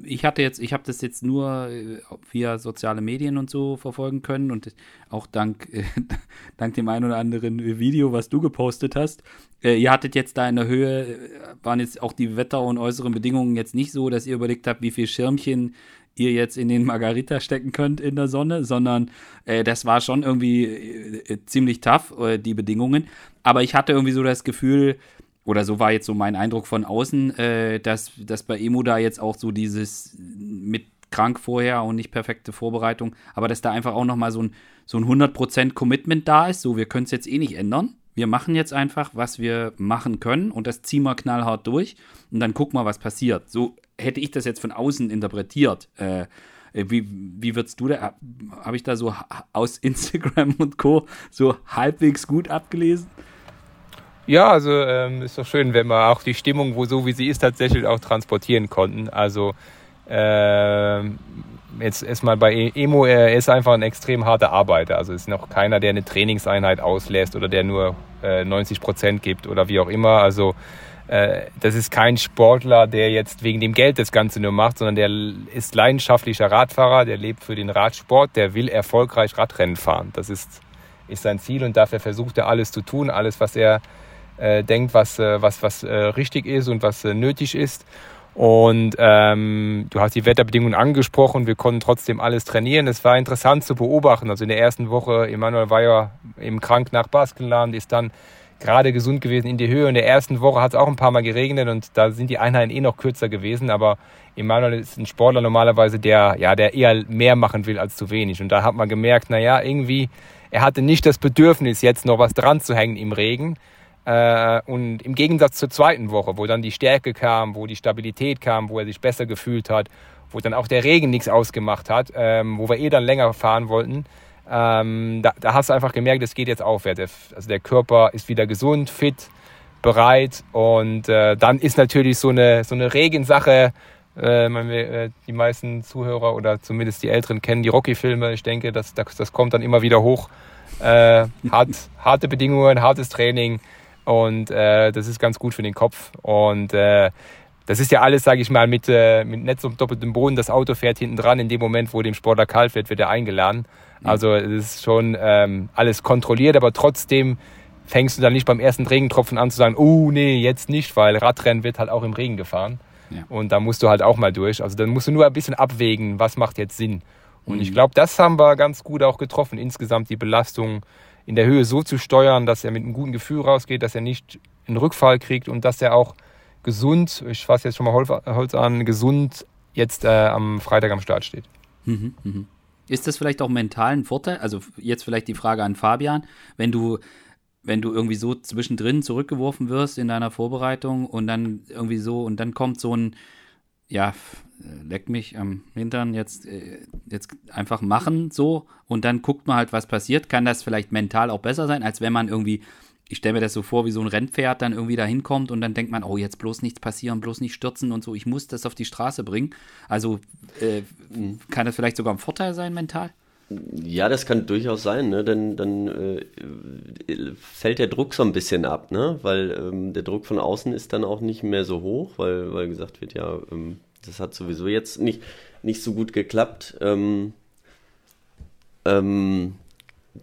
ich hatte jetzt, ich habe das jetzt nur äh, via soziale Medien und so verfolgen können und auch dank, äh, dank dem einen oder anderen Video, was du gepostet hast. Äh, ihr hattet jetzt da in der Höhe, äh, waren jetzt auch die Wetter- und äußeren Bedingungen jetzt nicht so, dass ihr überlegt habt, wie viel Schirmchen ihr jetzt in den Margarita stecken könnt in der Sonne, sondern äh, das war schon irgendwie äh, ziemlich tough, die Bedingungen. Aber ich hatte irgendwie so das Gefühl, oder so war jetzt so mein Eindruck von außen, äh, dass, dass bei Emo da jetzt auch so dieses mit krank vorher und nicht perfekte Vorbereitung, aber dass da einfach auch nochmal so ein, so ein 100% Commitment da ist, so wir können es jetzt eh nicht ändern. Wir machen jetzt einfach, was wir machen können und das ziehen wir knallhart durch und dann gucken wir, was passiert. So hätte ich das jetzt von außen interpretiert. Äh, wie, wie würdest du da, habe ich da so aus Instagram und Co. so halbwegs gut abgelesen? Ja, also ähm, ist doch schön, wenn wir auch die Stimmung, wo so wie sie ist, tatsächlich auch transportieren konnten. Also äh, jetzt erstmal bei e-, Emo, er ist einfach ein extrem harter Arbeiter. Also ist noch keiner, der eine Trainingseinheit auslässt oder der nur äh, 90 Prozent gibt oder wie auch immer. Also äh, das ist kein Sportler, der jetzt wegen dem Geld das Ganze nur macht, sondern der ist leidenschaftlicher Radfahrer, der lebt für den Radsport, der will erfolgreich Radrennen fahren. Das ist, ist sein Ziel und dafür versucht er alles zu tun, alles, was er äh, denkt, was, äh, was, was äh, richtig ist und was äh, nötig ist. Und ähm, du hast die Wetterbedingungen angesprochen, wir konnten trotzdem alles trainieren. Es war interessant zu beobachten. Also in der ersten Woche, Emanuel war ja eben krank nach Baskenland, ist dann gerade gesund gewesen in die Höhe. In der ersten Woche hat es auch ein paar Mal geregnet und da sind die Einheiten eh noch kürzer gewesen. Aber Emanuel ist ein Sportler normalerweise, der, ja, der eher mehr machen will als zu wenig. Und da hat man gemerkt, naja, irgendwie, er hatte nicht das Bedürfnis, jetzt noch was dran zu hängen im Regen. Äh, und im Gegensatz zur zweiten Woche, wo dann die Stärke kam, wo die Stabilität kam, wo er sich besser gefühlt hat, wo dann auch der Regen nichts ausgemacht hat, ähm, wo wir eh dann länger fahren wollten, ähm, da, da, hast du einfach gemerkt, es geht jetzt aufwärts. Also der Körper ist wieder gesund, fit, bereit und äh, dann ist natürlich so eine, so eine Regensache, äh, die meisten Zuhörer oder zumindest die Älteren kennen die Rocky-Filme. Ich denke, das, das, das kommt dann immer wieder hoch. Hart, harte Bedingungen, hartes Training und äh, das ist ganz gut für den Kopf. Und äh, das ist ja alles, sage ich mal, mit, äh, mit Netz und doppeltem Boden. Das Auto fährt hinten dran. In dem Moment, wo dem Sportler kalt wird, wird er eingeladen. Also es ist schon ähm, alles kontrolliert, aber trotzdem fängst du dann nicht beim ersten Regentropfen an zu sagen, oh nee, jetzt nicht, weil Radrennen wird halt auch im Regen gefahren. Ja. Und da musst du halt auch mal durch. Also dann musst du nur ein bisschen abwägen, was macht jetzt Sinn. Und mhm. ich glaube, das haben wir ganz gut auch getroffen, insgesamt die Belastung in der Höhe so zu steuern, dass er mit einem guten Gefühl rausgeht, dass er nicht einen Rückfall kriegt und dass er auch gesund, ich fasse jetzt schon mal Holz an, gesund jetzt äh, am Freitag am Start steht. Mhm, mh. Ist das vielleicht auch mental ein Vorteil? Also jetzt vielleicht die Frage an Fabian, wenn du wenn du irgendwie so zwischendrin zurückgeworfen wirst in deiner Vorbereitung und dann irgendwie so und dann kommt so ein ja, leck mich am Hintern, jetzt, äh, jetzt einfach machen so und dann guckt man halt, was passiert. Kann das vielleicht mental auch besser sein, als wenn man irgendwie ich stelle mir das so vor, wie so ein Rennpferd dann irgendwie da hinkommt und dann denkt man, oh, jetzt bloß nichts passieren, bloß nicht stürzen und so, ich muss das auf die Straße bringen. Also äh, kann das vielleicht sogar ein Vorteil sein mental? Ja, das kann durchaus sein, ne? Denn dann äh, fällt der Druck so ein bisschen ab, ne? Weil ähm, der Druck von außen ist dann auch nicht mehr so hoch, weil, weil gesagt wird, ja, ähm, das hat sowieso jetzt nicht, nicht so gut geklappt. Ähm, ähm,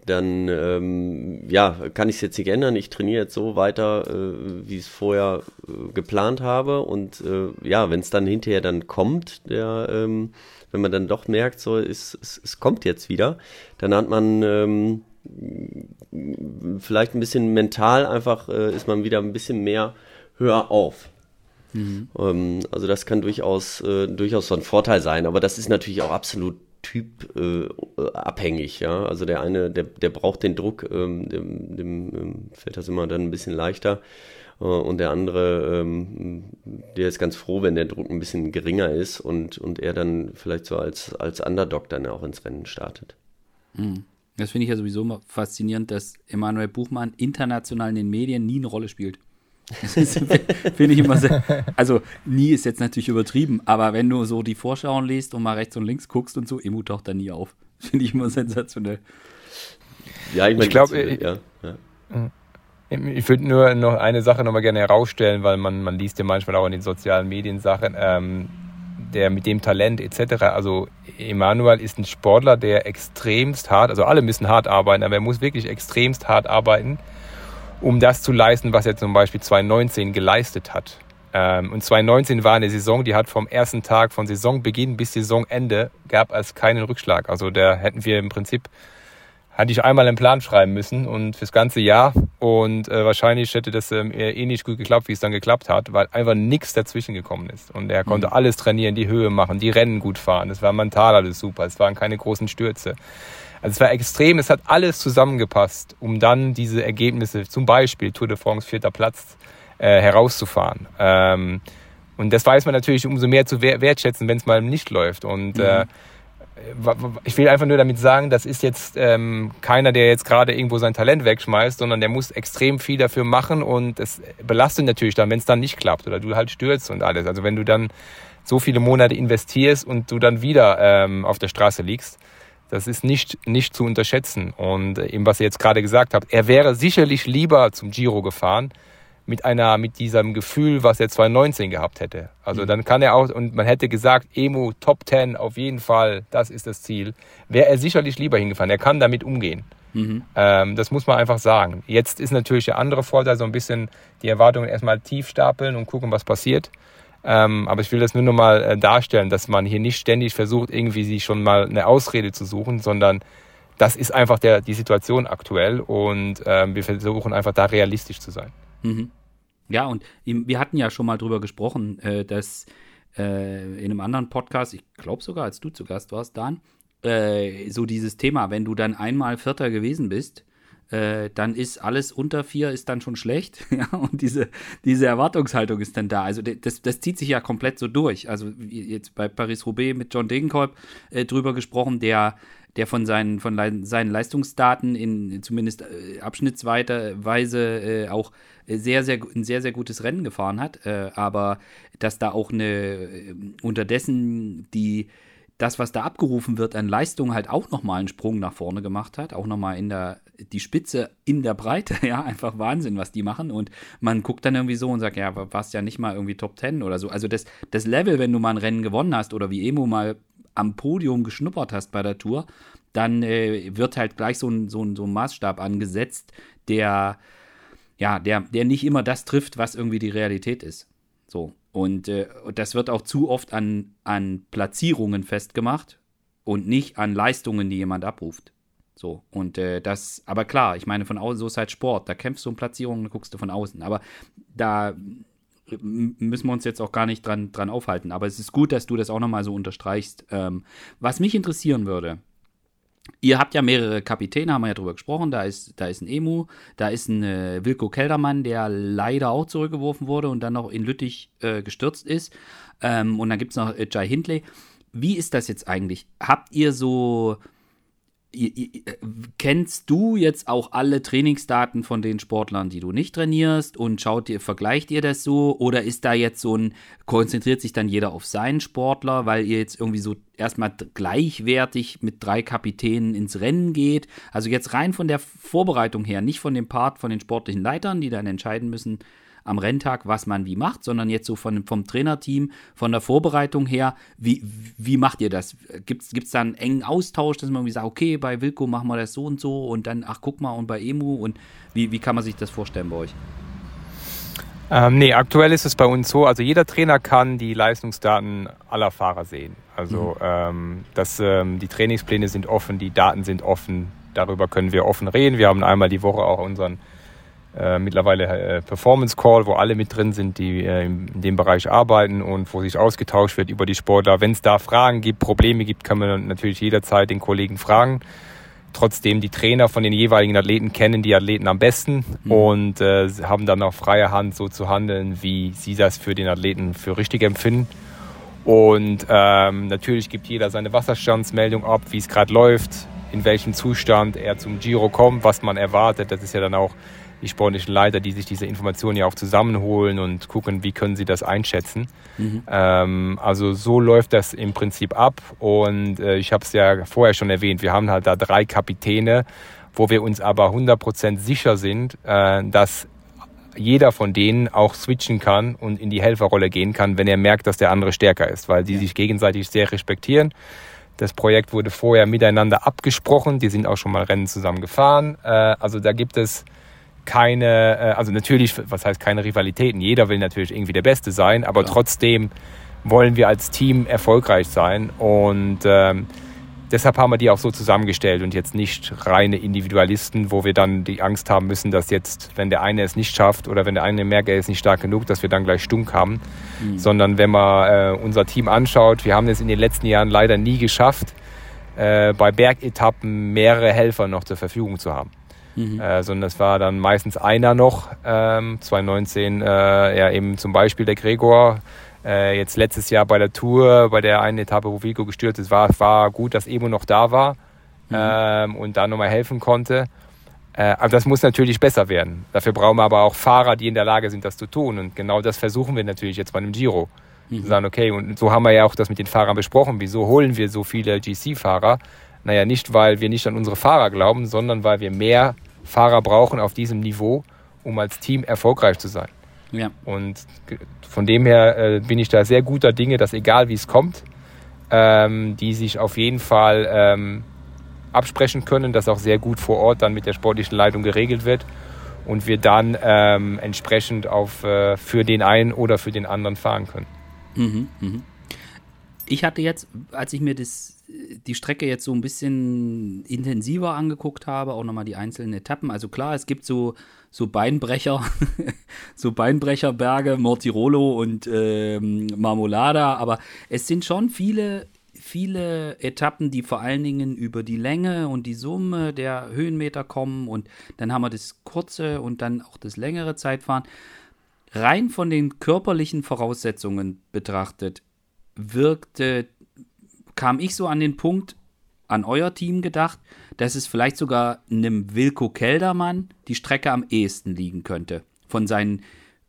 dann ähm, ja, kann ich es jetzt nicht ändern. Ich trainiere jetzt so weiter, äh, wie ich es vorher äh, geplant habe. Und äh, ja, wenn es dann hinterher dann kommt, der, ähm, wenn man dann doch merkt, so es, es, es kommt jetzt wieder, dann hat man ähm, vielleicht ein bisschen mental einfach, äh, ist man wieder ein bisschen mehr höher auf. Mhm. Ähm, also das kann durchaus, äh, durchaus so ein Vorteil sein, aber das ist natürlich auch absolut Typ äh, ja. Also der eine, der, der braucht den Druck, ähm, dem, dem ähm, fällt das immer dann ein bisschen leichter. Äh, und der andere, ähm, der ist ganz froh, wenn der Druck ein bisschen geringer ist und, und er dann vielleicht so als, als Underdog dann auch ins Rennen startet. Mhm. Das finde ich ja sowieso faszinierend, dass Emanuel Buchmann international in den Medien nie eine Rolle spielt. Finde ich immer sehr. Also, nie ist jetzt natürlich übertrieben, aber wenn du so die Vorschauen liest und mal rechts und links guckst und so, Emu taucht da nie auf. Finde ich immer sensationell. Ja, ich, mein, ich glaube, äh, ja, ja. Ich würde nur noch eine Sache nochmal gerne herausstellen, weil man, man liest ja manchmal auch in den sozialen Medien Sachen, ähm, der mit dem Talent etc. Also Emanuel ist ein Sportler, der extremst hart, also alle müssen hart arbeiten, aber er muss wirklich extremst hart arbeiten um das zu leisten, was er zum Beispiel 2019 geleistet hat. Ähm, und 2019 war eine Saison, die hat vom ersten Tag von Saisonbeginn bis Saisonende gab es keinen Rückschlag. Also da hätten wir im Prinzip hatte ich einmal einen Plan schreiben müssen und fürs ganze Jahr und äh, wahrscheinlich hätte das ähm, eh nicht gut geklappt, wie es dann geklappt hat, weil einfach nichts dazwischen gekommen ist und er konnte mhm. alles trainieren, die Höhe machen, die Rennen gut fahren, es war mental alles super, es waren keine großen Stürze. Also es war extrem, es hat alles zusammengepasst, um dann diese Ergebnisse, zum Beispiel Tour de France vierter Platz, äh, herauszufahren. Ähm, und das weiß man natürlich umso mehr zu wertschätzen, wenn es mal nicht läuft. Und mhm. äh, ich will einfach nur damit sagen, das ist jetzt ähm, keiner, der jetzt gerade irgendwo sein Talent wegschmeißt, sondern der muss extrem viel dafür machen und es belastet natürlich dann, wenn es dann nicht klappt oder du halt stürzt und alles. Also wenn du dann so viele Monate investierst und du dann wieder ähm, auf der Straße liegst, das ist nicht, nicht zu unterschätzen. Und eben, was ihr jetzt gerade gesagt habt, er wäre sicherlich lieber zum Giro gefahren mit einer, mit diesem Gefühl, was er 2019 gehabt hätte. Also mhm. dann kann er auch, und man hätte gesagt, Emu Top 10 auf jeden Fall, das ist das Ziel, wäre er sicherlich lieber hingefahren. Er kann damit umgehen. Mhm. Ähm, das muss man einfach sagen. Jetzt ist natürlich der andere Vorteil, so ein bisschen die Erwartungen erstmal tief stapeln und gucken, was passiert. Ähm, aber ich will das nur noch mal äh, darstellen, dass man hier nicht ständig versucht, irgendwie sich schon mal eine Ausrede zu suchen, sondern das ist einfach der, die Situation aktuell und ähm, wir versuchen einfach da realistisch zu sein. Mhm. Ja, und wir hatten ja schon mal drüber gesprochen, äh, dass äh, in einem anderen Podcast, ich glaube sogar, als du zu Gast warst, Dan, äh, so dieses Thema, wenn du dann einmal Vierter gewesen bist, äh, dann ist alles unter vier ist dann schon schlecht. ja, und diese, diese Erwartungshaltung ist dann da. Also das, das zieht sich ja komplett so durch. Also jetzt bei Paris-Roubaix mit John Degenkolb äh, drüber gesprochen, der der von seinen, von Le seinen Leistungsdaten in zumindest äh, abschnittsweise äh, auch sehr, sehr, ein sehr, sehr gutes Rennen gefahren hat. Äh, aber dass da auch eine äh, unterdessen die das, was da abgerufen wird an Leistung, halt auch nochmal einen Sprung nach vorne gemacht hat. Auch nochmal in der, die Spitze in der Breite, ja, einfach Wahnsinn, was die machen. Und man guckt dann irgendwie so und sagt, ja, warst ja nicht mal irgendwie Top Ten oder so. Also das, das Level, wenn du mal ein Rennen gewonnen hast oder wie Emo mal am Podium geschnuppert hast bei der Tour, dann äh, wird halt gleich so ein, so, ein, so ein Maßstab angesetzt, der, ja, der, der nicht immer das trifft, was irgendwie die Realität ist. So. Und äh, das wird auch zu oft an, an Platzierungen festgemacht und nicht an Leistungen, die jemand abruft. So, und äh, das, aber klar, ich meine, von außen, so ist halt Sport, da kämpfst du um Platzierungen, guckst du von außen. Aber da müssen wir uns jetzt auch gar nicht dran, dran aufhalten. Aber es ist gut, dass du das auch nochmal so unterstreichst. Ähm, was mich interessieren würde, Ihr habt ja mehrere Kapitäne, haben wir ja drüber gesprochen. Da ist, da ist ein Emu, da ist ein äh, Wilko Keldermann, der leider auch zurückgeworfen wurde und dann noch in Lüttich äh, gestürzt ist. Ähm, und dann gibt es noch äh, Jai Hindley. Wie ist das jetzt eigentlich? Habt ihr so kennst du jetzt auch alle Trainingsdaten von den Sportlern, die du nicht trainierst und schaut dir, vergleicht ihr das so? Oder ist da jetzt so ein, konzentriert sich dann jeder auf seinen Sportler, weil ihr jetzt irgendwie so erstmal gleichwertig mit drei Kapitänen ins Rennen geht? Also jetzt rein von der Vorbereitung her, nicht von dem Part von den sportlichen Leitern, die dann entscheiden müssen, am Renntag, was man wie macht, sondern jetzt so von, vom Trainerteam, von der Vorbereitung her, wie, wie macht ihr das? Gibt es da einen engen Austausch, dass man irgendwie sagt, okay, bei Wilko machen wir das so und so und dann, ach guck mal, und bei Emu und wie, wie kann man sich das vorstellen bei euch? Ähm, nee, aktuell ist es bei uns so, also jeder Trainer kann die Leistungsdaten aller Fahrer sehen. Also mhm. ähm, das, ähm, die Trainingspläne sind offen, die Daten sind offen, darüber können wir offen reden. Wir haben einmal die Woche auch unseren äh, mittlerweile äh, Performance Call, wo alle mit drin sind, die äh, in dem Bereich arbeiten und wo sich ausgetauscht wird über die Sportler. Wenn es da Fragen gibt, Probleme gibt, kann man natürlich jederzeit den Kollegen fragen. Trotzdem, die Trainer von den jeweiligen Athleten kennen die Athleten am besten mhm. und äh, haben dann auch freie Hand, so zu handeln, wie sie das für den Athleten für richtig empfinden. Und ähm, natürlich gibt jeder seine Wasserstandsmeldung ab, wie es gerade läuft, in welchem Zustand er zum Giro kommt, was man erwartet. Das ist ja dann auch die sportlichen Leiter, die sich diese Informationen ja auch zusammenholen und gucken, wie können sie das einschätzen. Mhm. Ähm, also so läuft das im Prinzip ab und äh, ich habe es ja vorher schon erwähnt, wir haben halt da drei Kapitäne, wo wir uns aber 100% sicher sind, äh, dass jeder von denen auch switchen kann und in die Helferrolle gehen kann, wenn er merkt, dass der andere stärker ist, weil die ja. sich gegenseitig sehr respektieren. Das Projekt wurde vorher miteinander abgesprochen, die sind auch schon mal Rennen zusammen gefahren. Äh, also da gibt es keine, äh, also natürlich, was heißt keine Rivalitäten? Jeder will natürlich irgendwie der Beste sein, aber Klar. trotzdem wollen wir als Team erfolgreich sein und ähm, deshalb haben wir die auch so zusammengestellt und jetzt nicht reine Individualisten, wo wir dann die Angst haben müssen, dass jetzt, wenn der eine es nicht schafft oder wenn der eine merkt, er ist nicht stark genug, dass wir dann gleich stunk haben, mhm. sondern wenn man äh, unser Team anschaut, wir haben es in den letzten Jahren leider nie geschafft, äh, bei Bergetappen mehrere Helfer noch zur Verfügung zu haben. Mhm. Äh, sondern es war dann meistens einer noch. Ähm, 2019 äh, ja eben zum Beispiel der Gregor. Äh, jetzt letztes Jahr bei der Tour, bei der einen Etappe, wo Vico gestürzt ist, war, war gut, dass Emo noch da war mhm. ähm, und da nochmal helfen konnte. Äh, aber das muss natürlich besser werden. Dafür brauchen wir aber auch Fahrer, die in der Lage sind, das zu tun. Und genau das versuchen wir natürlich jetzt bei einem Giro. Mhm. sagen, okay, und so haben wir ja auch das mit den Fahrern besprochen. Wieso holen wir so viele GC-Fahrer? Naja, nicht, weil wir nicht an unsere Fahrer glauben, sondern weil wir mehr Fahrer brauchen auf diesem Niveau, um als Team erfolgreich zu sein. Ja. Und von dem her äh, bin ich da sehr guter Dinge, dass egal wie es kommt, ähm, die sich auf jeden Fall ähm, absprechen können, dass auch sehr gut vor Ort dann mit der sportlichen Leitung geregelt wird und wir dann ähm, entsprechend auf, äh, für den einen oder für den anderen fahren können. Mhm, mh. Ich hatte jetzt, als ich mir das die Strecke jetzt so ein bisschen intensiver angeguckt habe, auch nochmal die einzelnen Etappen. Also klar, es gibt so, so Beinbrecher, so Beinbrecherberge, Mortirolo und ähm, Marmolada, aber es sind schon viele, viele Etappen, die vor allen Dingen über die Länge und die Summe der Höhenmeter kommen und dann haben wir das kurze und dann auch das längere Zeitfahren. Rein von den körperlichen Voraussetzungen betrachtet, wirkte kam ich so an den Punkt, an euer Team gedacht, dass es vielleicht sogar einem Wilko Keldermann die Strecke am ehesten liegen könnte. Von seinen,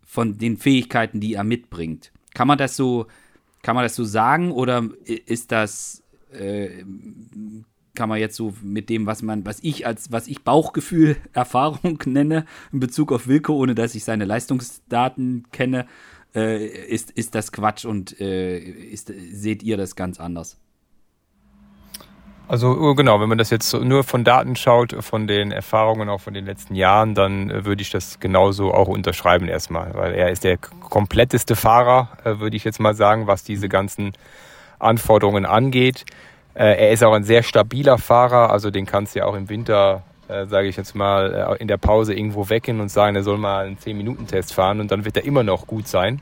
von den Fähigkeiten, die er mitbringt. Kann man das so, kann man das so sagen oder ist das, äh, kann man jetzt so mit dem, was man, was ich als, was ich Bauchgefühl, Erfahrung nenne, in Bezug auf Wilko, ohne dass ich seine Leistungsdaten kenne, äh, ist, ist das Quatsch und äh, ist, seht ihr das ganz anders? Also oh, genau, wenn man das jetzt nur von Daten schaut, von den Erfahrungen auch von den letzten Jahren, dann äh, würde ich das genauso auch unterschreiben erstmal, weil er ist der kompletteste Fahrer, äh, würde ich jetzt mal sagen, was diese ganzen Anforderungen angeht. Äh, er ist auch ein sehr stabiler Fahrer, also den kannst du ja auch im Winter, sage ich jetzt mal, in der Pause irgendwo wecken und sagen, er soll mal einen 10-Minuten-Test fahren und dann wird er immer noch gut sein.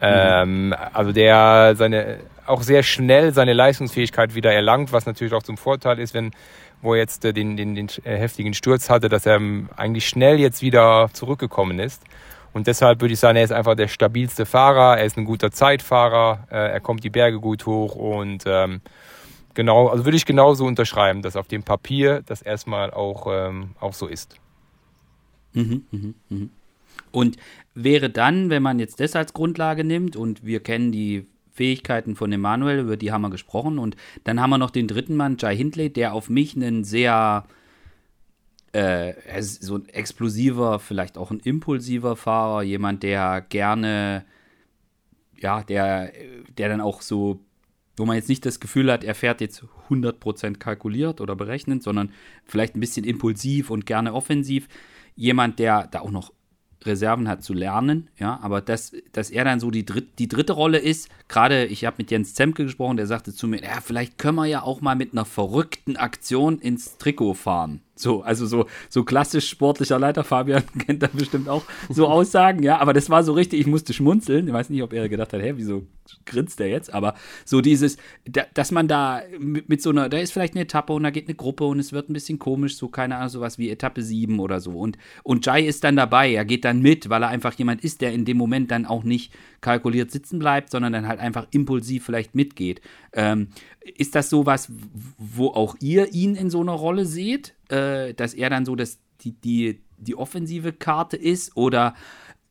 Mhm. Ähm, also der seine auch sehr schnell seine Leistungsfähigkeit wieder erlangt, was natürlich auch zum Vorteil ist, wenn wo er jetzt äh, den, den, den äh, heftigen Sturz hatte, dass er ähm, eigentlich schnell jetzt wieder zurückgekommen ist. Und deshalb würde ich sagen, er ist einfach der stabilste Fahrer, er ist ein guter Zeitfahrer, äh, er kommt die Berge gut hoch und ähm, genau, also würde ich genauso unterschreiben, dass auf dem Papier das erstmal auch, ähm, auch so ist. Mhm, mh, mh. Und wäre dann, wenn man jetzt das als Grundlage nimmt und wir kennen die Fähigkeiten von Emanuel, über die haben wir gesprochen. Und dann haben wir noch den dritten Mann, Jai Hindley, der auf mich einen sehr, äh, so ein explosiver, vielleicht auch ein impulsiver Fahrer, jemand, der gerne, ja, der, der dann auch so, wo man jetzt nicht das Gefühl hat, er fährt jetzt 100% kalkuliert oder berechnet, sondern vielleicht ein bisschen impulsiv und gerne offensiv. Jemand, der da auch noch Reserven hat zu lernen, ja, aber dass, dass er dann so die, dritt, die dritte Rolle ist, gerade ich habe mit Jens Zemke gesprochen, der sagte zu mir, ja, vielleicht können wir ja auch mal mit einer verrückten Aktion ins Trikot fahren. So, also so, so klassisch sportlicher Leiter, Fabian kennt da bestimmt auch so Aussagen, ja, aber das war so richtig, ich musste schmunzeln. Ich weiß nicht, ob er gedacht hat, hä, wieso grinst der jetzt? Aber so dieses, da, dass man da mit, mit, so einer, da ist vielleicht eine Etappe und da geht eine Gruppe und es wird ein bisschen komisch, so keine Ahnung, sowas wie Etappe 7 oder so. Und, und Jai ist dann dabei, er geht dann mit, weil er einfach jemand ist, der in dem Moment dann auch nicht kalkuliert sitzen bleibt, sondern dann halt einfach impulsiv vielleicht mitgeht. Ähm, ist das sowas, wo auch ihr ihn in so einer Rolle seht, äh, dass er dann so das, die, die, die offensive Karte ist? Oder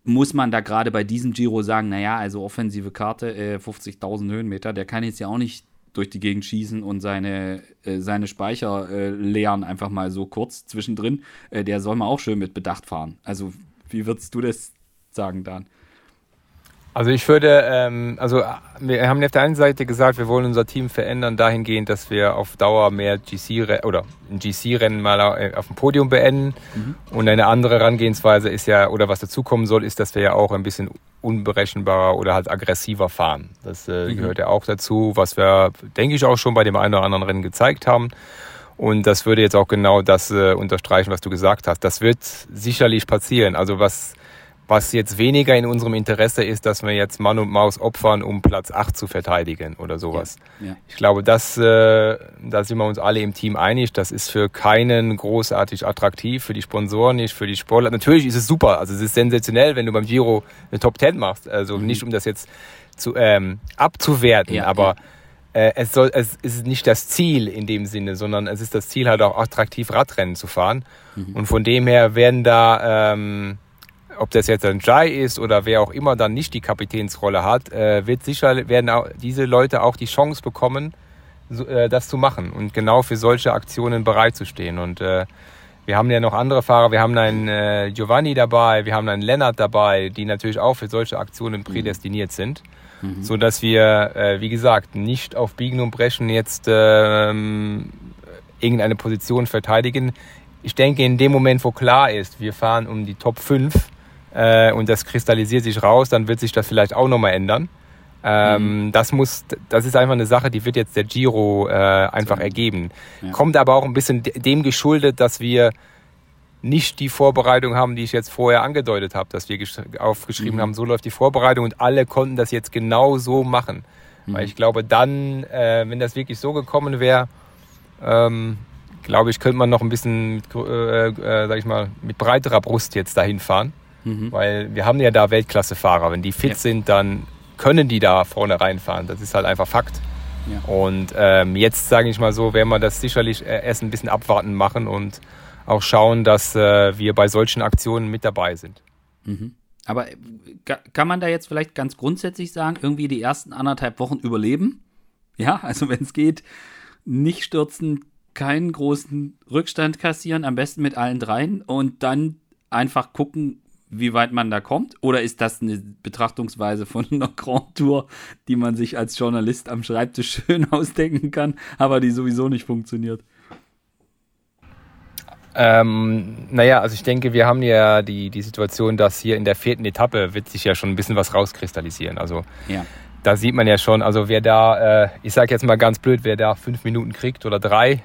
muss man da gerade bei diesem Giro sagen, naja, also offensive Karte, äh, 50.000 Höhenmeter, der kann jetzt ja auch nicht durch die Gegend schießen und seine, äh, seine Speicher äh, leeren, einfach mal so kurz zwischendrin. Äh, der soll mal auch schön mit Bedacht fahren. Also, wie würdest du das sagen, Dan? Also ich würde, ähm, also wir haben auf der einen Seite gesagt, wir wollen unser Team verändern dahingehend, dass wir auf Dauer mehr GC oder ein GC-Rennen mal auf dem Podium beenden. Mhm. Und eine andere Herangehensweise ist ja, oder was dazukommen soll, ist, dass wir ja auch ein bisschen unberechenbarer oder halt aggressiver fahren. Das äh, mhm. gehört ja auch dazu, was wir, denke ich, auch schon bei dem einen oder anderen Rennen gezeigt haben. Und das würde jetzt auch genau das äh, unterstreichen, was du gesagt hast. Das wird sicherlich passieren. Also was was jetzt weniger in unserem Interesse ist, dass wir jetzt Mann und Maus opfern, um Platz 8 zu verteidigen oder sowas. Ja, ja. Ich glaube, das, äh, da sind wir uns alle im Team einig. Das ist für keinen großartig attraktiv, für die Sponsoren nicht, für die Sportler. Natürlich ist es super, also es ist sensationell, wenn du beim Giro eine Top 10 machst. Also mhm. nicht, um das jetzt zu, ähm, abzuwerten, ja, aber äh, es, soll, es ist nicht das Ziel in dem Sinne, sondern es ist das Ziel halt auch attraktiv Radrennen zu fahren. Mhm. Und von dem her werden da... Ähm, ob das jetzt ein Jai ist oder wer auch immer dann nicht die Kapitänsrolle hat, äh, wird sicher werden auch diese Leute auch die Chance bekommen, so, äh, das zu machen und genau für solche Aktionen bereitzustehen. Und äh, wir haben ja noch andere Fahrer, wir haben einen äh, Giovanni dabei, wir haben einen Lennart dabei, die natürlich auch für solche Aktionen prädestiniert sind. Mhm. So dass wir, äh, wie gesagt, nicht auf Biegen und Brechen jetzt ähm, irgendeine Position verteidigen. Ich denke, in dem Moment, wo klar ist, wir fahren um die Top 5, äh, und das kristallisiert sich raus, dann wird sich das vielleicht auch nochmal ändern. Ähm, mhm. Das muss, das ist einfach eine Sache, die wird jetzt der Giro äh, einfach so. ergeben. Ja. Kommt aber auch ein bisschen dem geschuldet, dass wir nicht die Vorbereitung haben, die ich jetzt vorher angedeutet habe, dass wir aufgeschrieben mhm. haben, so läuft die Vorbereitung und alle konnten das jetzt genau so machen. Mhm. Weil ich glaube, dann, äh, wenn das wirklich so gekommen wäre, ähm, glaube ich, könnte man noch ein bisschen, äh, äh, sag ich mal, mit breiterer Brust jetzt dahin fahren. Mhm. Weil wir haben ja da Weltklassefahrer. Wenn die fit ja. sind, dann können die da vorne reinfahren. Das ist halt einfach Fakt. Ja. Und ähm, jetzt, sage ich mal so, werden wir das sicherlich äh, erst ein bisschen abwarten machen und auch schauen, dass äh, wir bei solchen Aktionen mit dabei sind. Mhm. Aber äh, kann man da jetzt vielleicht ganz grundsätzlich sagen, irgendwie die ersten anderthalb Wochen überleben? Ja, also wenn es geht, nicht stürzen, keinen großen Rückstand kassieren, am besten mit allen dreien und dann einfach gucken, wie weit man da kommt? Oder ist das eine Betrachtungsweise von einer Grand Tour, die man sich als Journalist am Schreibtisch schön ausdenken kann, aber die sowieso nicht funktioniert? Ähm, naja, also ich denke, wir haben ja die, die Situation, dass hier in der vierten Etappe wird sich ja schon ein bisschen was rauskristallisieren. Also ja. da sieht man ja schon, also wer da, äh, ich sage jetzt mal ganz blöd, wer da fünf Minuten kriegt oder drei,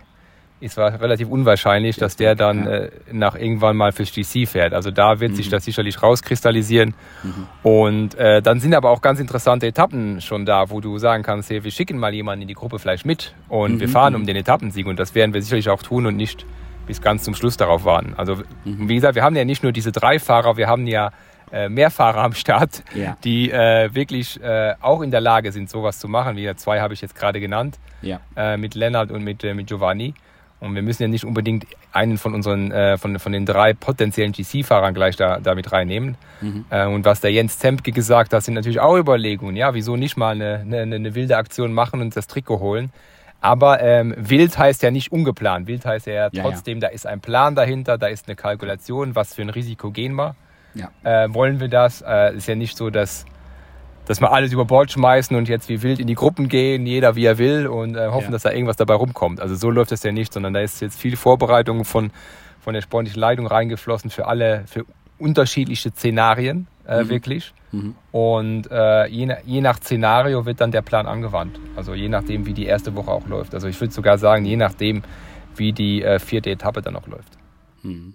ist war relativ unwahrscheinlich, dass der dann äh, nach irgendwann mal fürs GC fährt. Also da wird mhm. sich das sicherlich rauskristallisieren. Mhm. Und äh, dann sind aber auch ganz interessante Etappen schon da, wo du sagen kannst, hey, wir schicken mal jemanden in die Gruppe vielleicht mit und mhm. wir fahren um den Etappensieg. Und das werden wir sicherlich auch tun und nicht bis ganz zum Schluss darauf warten. Also mhm. wie gesagt, wir haben ja nicht nur diese drei Fahrer, wir haben ja äh, mehr Fahrer am Start, ja. die äh, wirklich äh, auch in der Lage sind, sowas zu machen. Wie zwei habe ich jetzt gerade genannt, ja. Äh, mit Lennart und mit, äh, mit Giovanni. Und wir müssen ja nicht unbedingt einen von unseren, äh, von, von den drei potenziellen GC-Fahrern gleich da, da mit reinnehmen. Mhm. Äh, und was der Jens Zemke gesagt hat, sind natürlich auch Überlegungen. Ja, wieso nicht mal eine, eine, eine wilde Aktion machen und das Trikot holen? Aber ähm, wild heißt ja nicht ungeplant. Wild heißt ja, ja trotzdem, ja. da ist ein Plan dahinter, da ist eine Kalkulation, was für ein Risiko gehen wir. Ja. Äh, wollen wir das? Äh, ist ja nicht so, dass, dass wir alles über Bord schmeißen und jetzt wie wild in die Gruppen gehen, jeder wie er will und äh, hoffen, dass da irgendwas dabei rumkommt. Also so läuft das ja nicht, sondern da ist jetzt viel Vorbereitung von, von der sportlichen Leitung reingeflossen für alle, für unterschiedliche Szenarien äh, mhm. wirklich. Mhm. Und äh, je, je, nach Szenario wird dann der Plan angewandt. Also je nachdem, wie die erste Woche auch läuft. Also ich würde sogar sagen, je nachdem, wie die äh, vierte Etappe dann auch läuft. Mhm.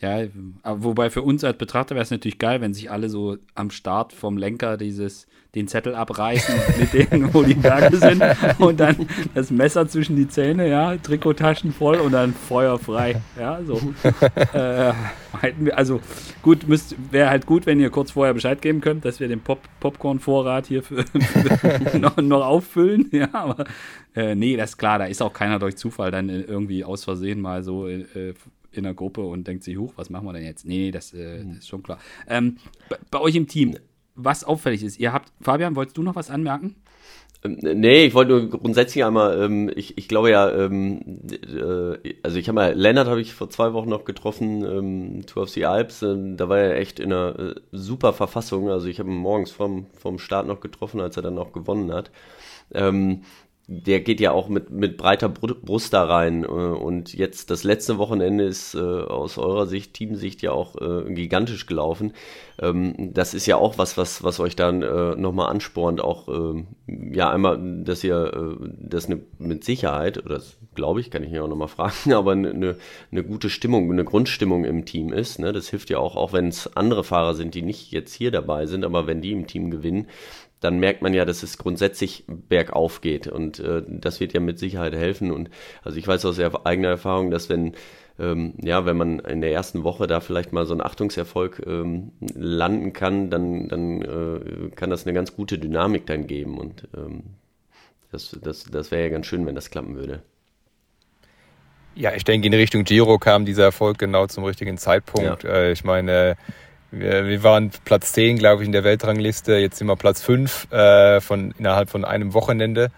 Ja, wobei für uns als Betrachter wäre es natürlich geil, wenn sich alle so am Start vom Lenker dieses den Zettel abreißen mit denen, wo die Berge sind und dann das Messer zwischen die Zähne, ja, Trikottaschen voll und dann feuerfrei, ja, so. äh, also gut, wäre halt gut, wenn ihr kurz vorher Bescheid geben könnt, dass wir den Pop Popcorn-Vorrat hier für, für noch, noch, auffüllen, ja, aber äh, nee, das ist klar, da ist auch keiner durch Zufall dann irgendwie aus Versehen mal so äh, in der Gruppe und denkt sich, huch, was machen wir denn jetzt? Nee, das, äh, das ist schon klar. Ähm, bei, euch im Team, was auffällig ist, ihr habt, Fabian, wolltest du noch was anmerken? Ähm, nee, ich wollte nur grundsätzlich einmal, ähm, ich, ich glaube ja, ähm, äh, also ich habe mal, Lennart habe ich vor zwei Wochen noch getroffen, ähm, Tour of the Alps, äh, da war er echt in einer äh, super Verfassung, also ich habe ihn morgens vom, vom Start noch getroffen, als er dann auch gewonnen hat. Ähm, der geht ja auch mit, mit breiter Brust da rein. Äh, und jetzt das letzte Wochenende ist äh, aus eurer Sicht, Teamsicht, ja auch äh, gigantisch gelaufen. Ähm, das ist ja auch was, was, was euch dann nochmal anspornt, auch ähm, ja einmal, dass ihr das ne, mit Sicherheit, oder das glaube ich, kann ich mich auch nochmal fragen, aber eine ne, ne gute Stimmung, eine Grundstimmung im Team ist. Ne? Das hilft ja auch, auch wenn es andere Fahrer sind, die nicht jetzt hier dabei sind, aber wenn die im Team gewinnen, dann merkt man ja, dass es grundsätzlich bergauf geht. Und äh, das wird ja mit Sicherheit helfen. Und also ich weiß aus eigener Erfahrung, dass wenn, ähm, ja, wenn man in der ersten Woche da vielleicht mal so einen Achtungserfolg ähm, landen kann, dann, dann äh, kann das eine ganz gute Dynamik dann geben. Und ähm, das, das, das wäre ja ganz schön, wenn das klappen würde. Ja, ich denke, in Richtung Giro kam dieser Erfolg genau zum richtigen Zeitpunkt. Ja. Äh, ich meine, wir, wir waren Platz 10, glaube ich, in der Weltrangliste. Jetzt sind wir Platz 5 äh, von, innerhalb von einem Wochenende.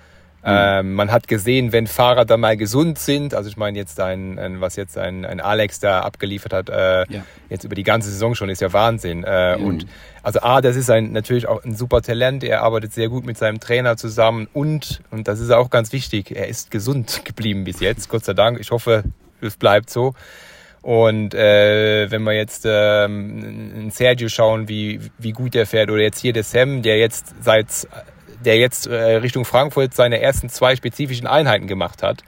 Mhm. Ähm, man hat gesehen, wenn Fahrer da mal gesund sind, also ich meine jetzt ein, ein was jetzt ein, ein Alex da abgeliefert hat, äh, ja. jetzt über die ganze Saison schon, ist ja Wahnsinn. Äh, mhm. Und also A, das ist ein, natürlich auch ein super Talent, er arbeitet sehr gut mit seinem Trainer zusammen und, und das ist auch ganz wichtig, er ist gesund geblieben bis jetzt, Gott sei Dank. Ich hoffe, es bleibt so. Und äh, wenn wir jetzt ähm, Sergio schauen, wie, wie gut der fährt, oder jetzt hier der Sam, der jetzt seit der jetzt äh, Richtung Frankfurt seine ersten zwei spezifischen Einheiten gemacht hat,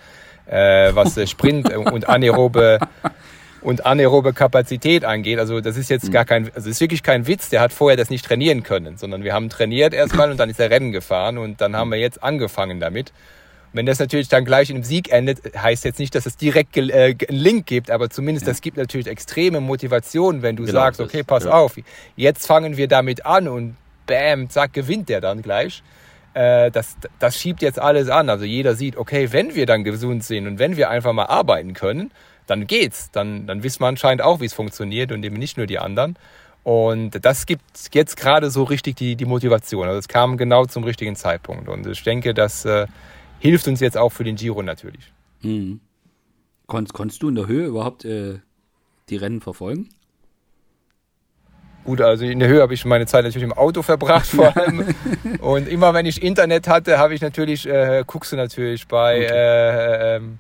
äh, was äh, Sprint und anaerobe und anaerobe Kapazität angeht. Also das ist jetzt gar kein, also ist wirklich kein Witz. Der hat vorher das nicht trainieren können, sondern wir haben trainiert erstmal und dann ist er Rennen gefahren und dann haben wir jetzt angefangen damit. Wenn das natürlich dann gleich in einem Sieg endet, heißt jetzt nicht, dass es direkt äh, einen Link gibt, aber zumindest das gibt natürlich extreme Motivation, wenn du genau, sagst, okay, pass ja. auf, jetzt fangen wir damit an und bam, zack, gewinnt der dann gleich. Äh, das, das schiebt jetzt alles an. Also jeder sieht, okay, wenn wir dann gesund sind und wenn wir einfach mal arbeiten können, dann geht's. Dann, dann wissen wir anscheinend auch, wie es funktioniert und eben nicht nur die anderen. Und das gibt jetzt gerade so richtig die, die Motivation. Also es kam genau zum richtigen Zeitpunkt. Und ich denke, dass äh, hilft uns jetzt auch für den Giro natürlich. Mhm. Konntest, konntest du in der Höhe überhaupt äh, die Rennen verfolgen? Gut, also in der Höhe habe ich meine Zeit natürlich im Auto verbracht vor allem. Und immer wenn ich Internet hatte, habe ich natürlich, äh, guckst du natürlich bei okay. äh, ähm,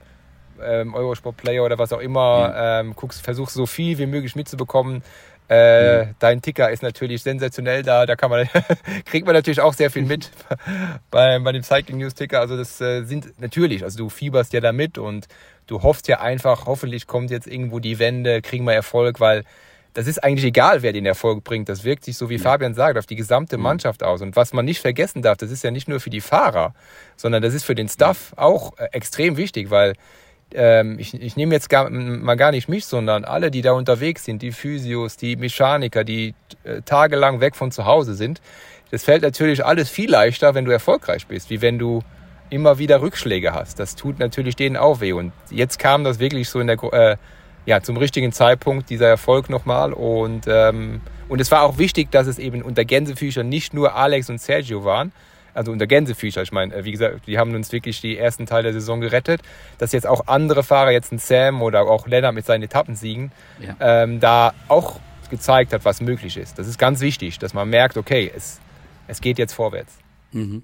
ähm, Eurosport Player oder was auch immer, ja. ähm, guckst, versuchst so viel wie möglich mitzubekommen. Äh, mhm. Dein Ticker ist natürlich sensationell da, da kann man, kriegt man natürlich auch sehr viel mit bei, bei dem Cycling News Ticker. Also das äh, sind natürlich, also du fieberst ja da mit und du hoffst ja einfach, hoffentlich kommt jetzt irgendwo die Wende, kriegen wir Erfolg, weil das ist eigentlich egal, wer den Erfolg bringt. Das wirkt sich, so wie Fabian sagt, auf die gesamte Mannschaft aus. Und was man nicht vergessen darf, das ist ja nicht nur für die Fahrer, sondern das ist für den Staff auch äh, extrem wichtig, weil ähm, ich, ich nehme jetzt gar, mal gar nicht mich, sondern alle, die da unterwegs sind, die Physios, die Mechaniker, die äh, tagelang weg von zu Hause sind. Das fällt natürlich alles viel leichter, wenn du erfolgreich bist, wie wenn du immer wieder Rückschläge hast. Das tut natürlich denen auch weh. Und jetzt kam das wirklich so in der äh, ja, zum richtigen Zeitpunkt, dieser Erfolg nochmal. Und, ähm, und es war auch wichtig, dass es eben unter Gänsefüßern nicht nur Alex und Sergio waren, also unter Gänsefüßer. Ich meine, äh, wie gesagt, die haben uns wirklich die ersten Teil der Saison gerettet, dass jetzt auch andere Fahrer, jetzt ein Sam oder auch Lennart mit seinen Etappensiegen, ja. ähm, da auch gezeigt hat, was möglich ist. Das ist ganz wichtig, dass man merkt, okay, es, es geht jetzt vorwärts. Mhm.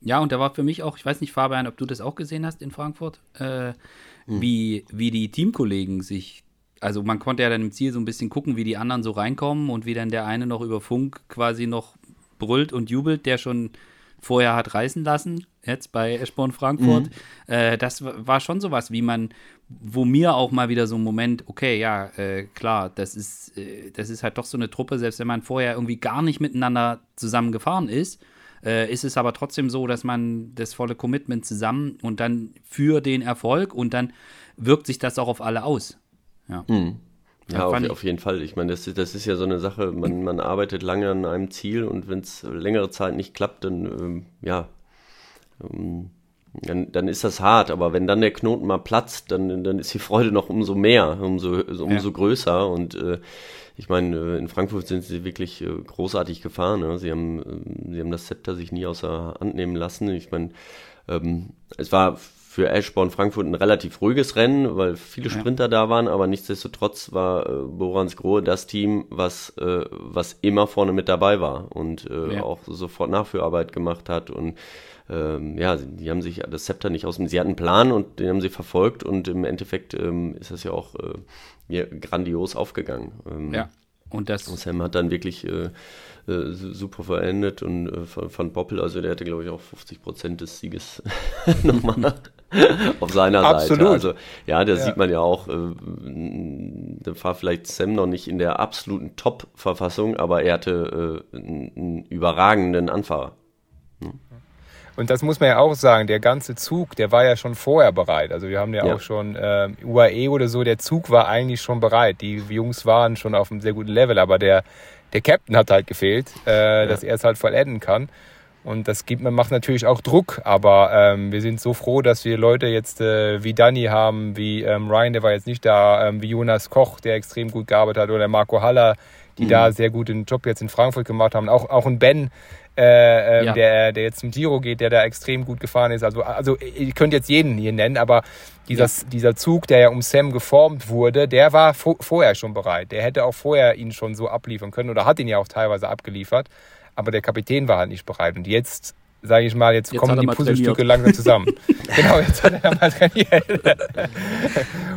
Ja, und da war für mich auch, ich weiß nicht, Fabian, ob du das auch gesehen hast in Frankfurt, äh, mhm. wie, wie die Teamkollegen sich, also man konnte ja dann im Ziel so ein bisschen gucken, wie die anderen so reinkommen und wie dann der eine noch über Funk quasi noch brüllt und jubelt, der schon vorher hat reißen lassen, jetzt bei Eschborn Frankfurt. Mhm. Äh, das war schon sowas, wie man, wo mir auch mal wieder so ein Moment, okay, ja, äh, klar, das ist, äh, das ist halt doch so eine Truppe, selbst wenn man vorher irgendwie gar nicht miteinander zusammen gefahren ist, äh, ist es aber trotzdem so, dass man das volle Commitment zusammen und dann für den Erfolg und dann wirkt sich das auch auf alle aus. Ja. Mhm. Ja, auf, auf, jeden Fall. Ich meine, das, das ist ja so eine Sache, man, man arbeitet lange an einem Ziel und wenn es längere Zeit nicht klappt, dann, ähm, ja, ähm, dann, dann ist das hart. Aber wenn dann der Knoten mal platzt, dann, dann ist die Freude noch umso mehr, umso, umso ja. größer. Und äh, ich meine, äh, in Frankfurt sind sie wirklich äh, großartig gefahren. Ne? Sie, haben, äh, sie haben das Zepter sich nie außer Hand nehmen lassen. Ich meine, ähm, es war für Eschborn Frankfurt ein relativ ruhiges Rennen, weil viele Sprinter ja. da waren, aber nichtsdestotrotz war äh, Borans Grohe das Team, was, äh, was immer vorne mit dabei war und äh, ja. auch sofort Nachführarbeit gemacht hat und ähm, ja, die haben sich das Zepter nicht aus dem, sie hatten einen Plan und den haben sie verfolgt und im Endeffekt ähm, ist das ja auch äh, grandios aufgegangen. Ähm, ja. Und das. Und Sam hat dann wirklich äh, äh, super verendet und äh, Van Boppel, also der hatte, glaube ich, auch 50 Prozent des Sieges nochmal auf seiner Absolut. Seite. Also, ja, da ja. sieht man ja auch, äh, da war vielleicht Sam noch nicht in der absoluten Top-Verfassung, aber er hatte äh, einen, überragenden Anfahrer. Hm. Und das muss man ja auch sagen, der ganze Zug, der war ja schon vorher bereit. Also wir haben ja, ja. auch schon äh, UAE oder so, der Zug war eigentlich schon bereit. Die Jungs waren schon auf einem sehr guten Level, aber der, der Captain hat halt gefehlt, äh, ja. dass er es halt vollenden kann. Und das gibt, man macht natürlich auch Druck, aber ähm, wir sind so froh, dass wir Leute jetzt äh, wie Danny haben, wie ähm, Ryan, der war jetzt nicht da, ähm, wie Jonas Koch, der extrem gut gearbeitet hat, oder Marco Haller, die mhm. da sehr gut den Job jetzt in Frankfurt gemacht haben. Auch, auch ein Ben, äh, ähm, ja. der, der jetzt zum Giro geht, der da extrem gut gefahren ist. Also, also ich könnte jetzt jeden hier nennen, aber dieser, ja. dieser Zug, der ja um Sam geformt wurde, der war vorher schon bereit. Der hätte auch vorher ihn schon so abliefern können oder hat ihn ja auch teilweise abgeliefert. Aber der Kapitän war halt nicht bereit. Und jetzt sage ich mal, jetzt, jetzt kommen die Puzzlestücke langsam zusammen. genau, jetzt hat er mal trainiert.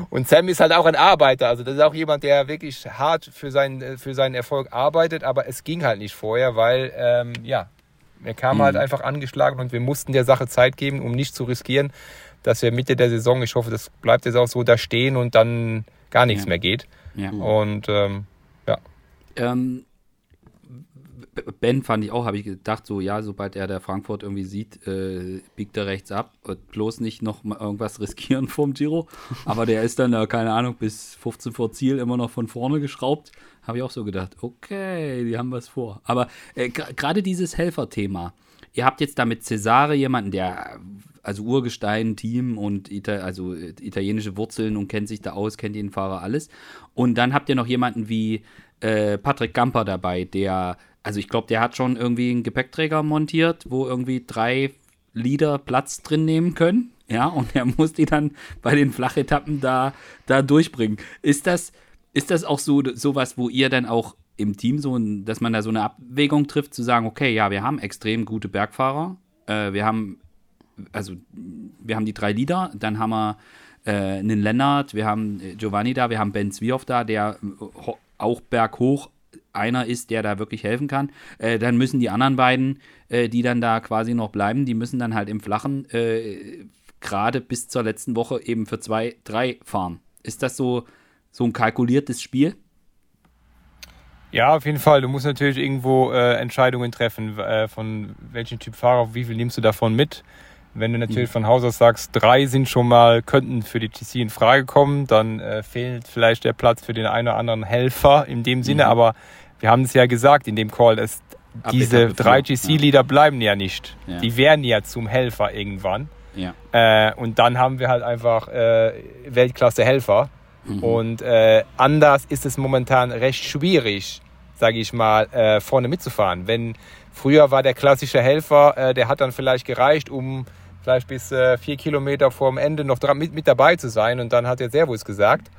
und Sam ist halt auch ein Arbeiter. Also das ist auch jemand, der wirklich hart für seinen, für seinen Erfolg arbeitet, aber es ging halt nicht vorher, weil, ähm, ja, er kam mhm. halt einfach angeschlagen und wir mussten der Sache Zeit geben, um nicht zu riskieren, dass wir Mitte der Saison, ich hoffe, das bleibt jetzt auch so, da stehen und dann gar nichts ja. mehr geht. Ja. Und ähm, ja. Ähm, Ben fand ich auch, habe ich gedacht, so ja, sobald er der Frankfurt irgendwie sieht, äh, biegt er rechts ab bloß nicht noch mal irgendwas riskieren vom Giro. Aber der ist dann, äh, keine Ahnung, bis 15 vor Ziel immer noch von vorne geschraubt. Habe ich auch so gedacht, okay, die haben was vor. Aber äh, gerade dieses Helferthema, ihr habt jetzt da mit Cesare jemanden, der also Urgestein, Team und Ita also äh, italienische Wurzeln und kennt sich da aus, kennt jeden Fahrer alles. Und dann habt ihr noch jemanden wie äh, Patrick Gamper dabei, der also ich glaube, der hat schon irgendwie einen Gepäckträger montiert, wo irgendwie drei Leader Platz drin nehmen können. Ja, und er muss die dann bei den Flachetappen da, da durchbringen. Ist das, ist das auch so sowas, wo ihr dann auch im Team so, dass man da so eine Abwägung trifft, zu sagen, okay, ja, wir haben extrem gute Bergfahrer, äh, wir haben, also wir haben die drei Leader, dann haben wir äh, einen Lennart, wir haben Giovanni da, wir haben Ben Zwioff da, der auch berghoch einer ist, der da wirklich helfen kann. Äh, dann müssen die anderen beiden, äh, die dann da quasi noch bleiben, die müssen dann halt im Flachen äh, gerade bis zur letzten Woche eben für zwei, drei fahren. Ist das so, so ein kalkuliertes Spiel? Ja, auf jeden Fall. Du musst natürlich irgendwo äh, Entscheidungen treffen, äh, von welchem Typ Fahrer, wie viel nimmst du davon mit. Wenn du natürlich mhm. von Haus aus sagst, drei sind schon mal, könnten für die TC in Frage kommen, dann äh, fehlt vielleicht der Platz für den einen oder anderen Helfer in dem Sinne, mhm. aber wir haben es ja gesagt in dem Call, es, diese drei GC-Leader ja. bleiben ja nicht. Ja. Die werden ja zum Helfer irgendwann. Ja. Äh, und dann haben wir halt einfach äh, Weltklasse-Helfer. Mhm. Und äh, anders ist es momentan recht schwierig, sage ich mal, äh, vorne mitzufahren. Wenn früher war der klassische Helfer, äh, der hat dann vielleicht gereicht, um vielleicht bis äh, vier Kilometer vor dem Ende noch dran, mit, mit dabei zu sein. Und dann hat der Servus gesagt.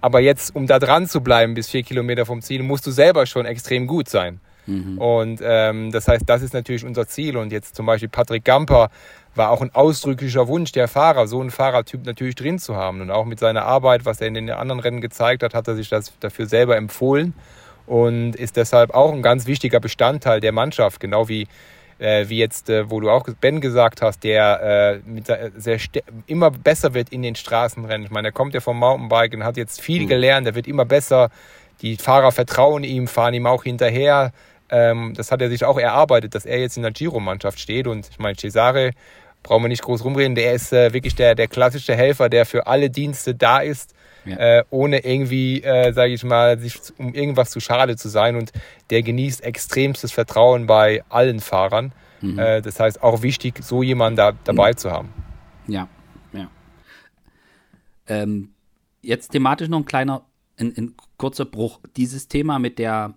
Aber jetzt, um da dran zu bleiben bis vier Kilometer vom Ziel, musst du selber schon extrem gut sein. Mhm. Und ähm, das heißt, das ist natürlich unser Ziel. Und jetzt zum Beispiel Patrick Gamper war auch ein ausdrücklicher Wunsch der Fahrer, so einen Fahrertyp natürlich drin zu haben. Und auch mit seiner Arbeit, was er in den anderen Rennen gezeigt hat, hat er sich das dafür selber empfohlen und ist deshalb auch ein ganz wichtiger Bestandteil der Mannschaft, genau wie äh, wie jetzt, äh, wo du auch Ben gesagt hast, der äh, mit, sehr immer besser wird in den Straßenrennen. Ich meine, er kommt ja vom Mountainbike und hat jetzt viel mhm. gelernt, er wird immer besser. Die Fahrer vertrauen ihm, fahren ihm auch hinterher. Ähm, das hat er sich auch erarbeitet, dass er jetzt in der Giro-Mannschaft steht. Und ich meine, Cesare, brauchen wir nicht groß rumreden, der ist äh, wirklich der, der klassische Helfer, der für alle Dienste da ist ja. äh, ohne irgendwie, äh, sage ich mal, sich um irgendwas zu schade zu sein. Und der genießt extremstes Vertrauen bei allen Fahrern. Mhm. Äh, das heißt, auch wichtig, so jemanden da, dabei mhm. zu haben. Ja, ja. Ähm, jetzt thematisch noch ein kleiner, ein, ein kurzer Bruch. Dieses Thema mit der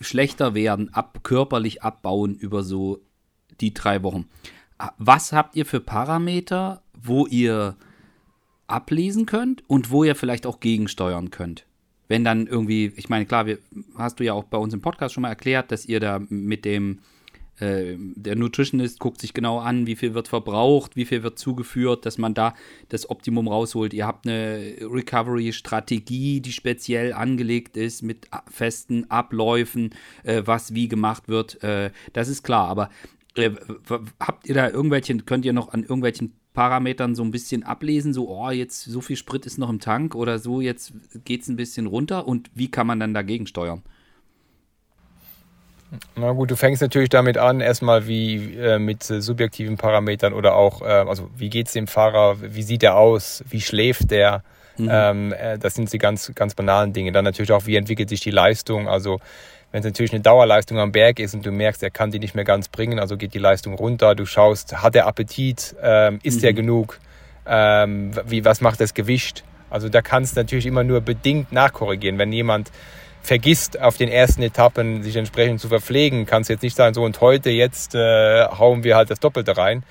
schlechter werden, ab, körperlich abbauen über so die drei Wochen. Was habt ihr für Parameter, wo ihr ablesen könnt und wo ihr vielleicht auch gegensteuern könnt. Wenn dann irgendwie, ich meine, klar, wir, hast du ja auch bei uns im Podcast schon mal erklärt, dass ihr da mit dem, äh, der Nutritionist guckt sich genau an, wie viel wird verbraucht, wie viel wird zugeführt, dass man da das Optimum rausholt. Ihr habt eine Recovery-Strategie, die speziell angelegt ist mit festen Abläufen, äh, was wie gemacht wird. Äh, das ist klar, aber äh, habt ihr da irgendwelche, könnt ihr noch an irgendwelchen Parametern so ein bisschen ablesen, so, oh, jetzt so viel Sprit ist noch im Tank oder so, jetzt geht es ein bisschen runter und wie kann man dann dagegen steuern? Na gut, du fängst natürlich damit an, erstmal wie äh, mit äh, subjektiven Parametern oder auch, äh, also wie geht es dem Fahrer, wie sieht er aus, wie schläft der, mhm. ähm, äh, das sind die ganz, ganz banalen Dinge. Dann natürlich auch, wie entwickelt sich die Leistung, also wenn es natürlich eine Dauerleistung am Berg ist und du merkst, er kann die nicht mehr ganz bringen, also geht die Leistung runter, du schaust, hat er Appetit, ähm, isst mhm. er genug, ähm, wie, was macht das Gewicht? Also da kannst du natürlich immer nur bedingt nachkorrigieren. Wenn jemand vergisst, auf den ersten Etappen sich entsprechend zu verpflegen, kannst du jetzt nicht sagen, so und heute, jetzt äh, hauen wir halt das Doppelte rein,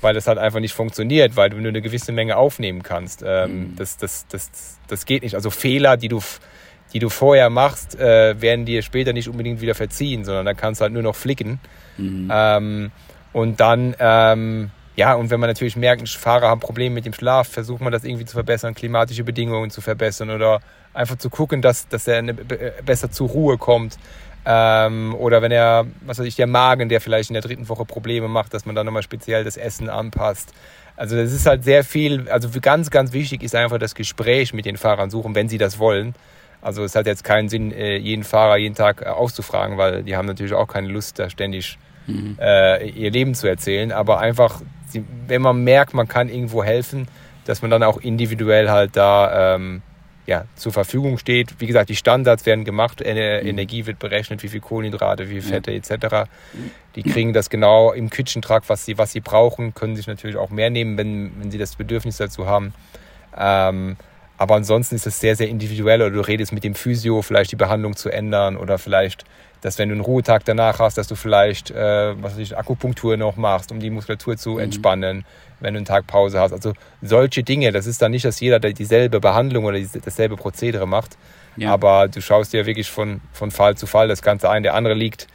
weil das halt einfach nicht funktioniert, weil du nur eine gewisse Menge aufnehmen kannst. Ähm, mhm. das, das, das, das geht nicht. Also Fehler, die du die du vorher machst, äh, werden dir später nicht unbedingt wieder verziehen, sondern dann kannst du halt nur noch flicken. Mhm. Ähm, und dann, ähm, ja, und wenn man natürlich merkt, Fahrer haben Probleme mit dem Schlaf, versucht man das irgendwie zu verbessern, klimatische Bedingungen zu verbessern oder einfach zu gucken, dass, dass er eine, besser zur Ruhe kommt. Ähm, oder wenn er, was weiß ich, der Magen, der vielleicht in der dritten Woche Probleme macht, dass man dann nochmal speziell das Essen anpasst. Also das ist halt sehr viel, also ganz, ganz wichtig ist einfach das Gespräch mit den Fahrern suchen, wenn sie das wollen. Also es hat jetzt keinen Sinn, äh, jeden Fahrer jeden Tag äh, auszufragen, weil die haben natürlich auch keine Lust, da ständig mhm. äh, ihr Leben zu erzählen. Aber einfach, wenn man merkt, man kann irgendwo helfen, dass man dann auch individuell halt da ähm, ja, zur Verfügung steht. Wie gesagt, die Standards werden gemacht, mhm. Energie wird berechnet, wie viel Kohlenhydrate, wie viel Fette etc. Die kriegen das genau im Kitchen Truck, was sie, was sie brauchen, können sich natürlich auch mehr nehmen, wenn, wenn sie das Bedürfnis dazu haben. Ähm, Aber ansonsten ist es sehr, sehr individuell oder du redest mit dem Physio, vielleicht die Behandlung zu ändern oder vielleicht, dass wenn du einen Ruhetag danach hast, dass du vielleicht, äh, was weiß ich, Akupunktur noch machst, um die Muskulatur zu mhm. entspannen, wenn du einen Tag Pause hast. Also solche Dinge, das ist dann nicht, dass jeder dieselbe Behandlung oder dasselbe Prozedere macht, ja. aber du schaust dir wirklich von, von Fall zu Fall das Ganze ein. Der andere liegt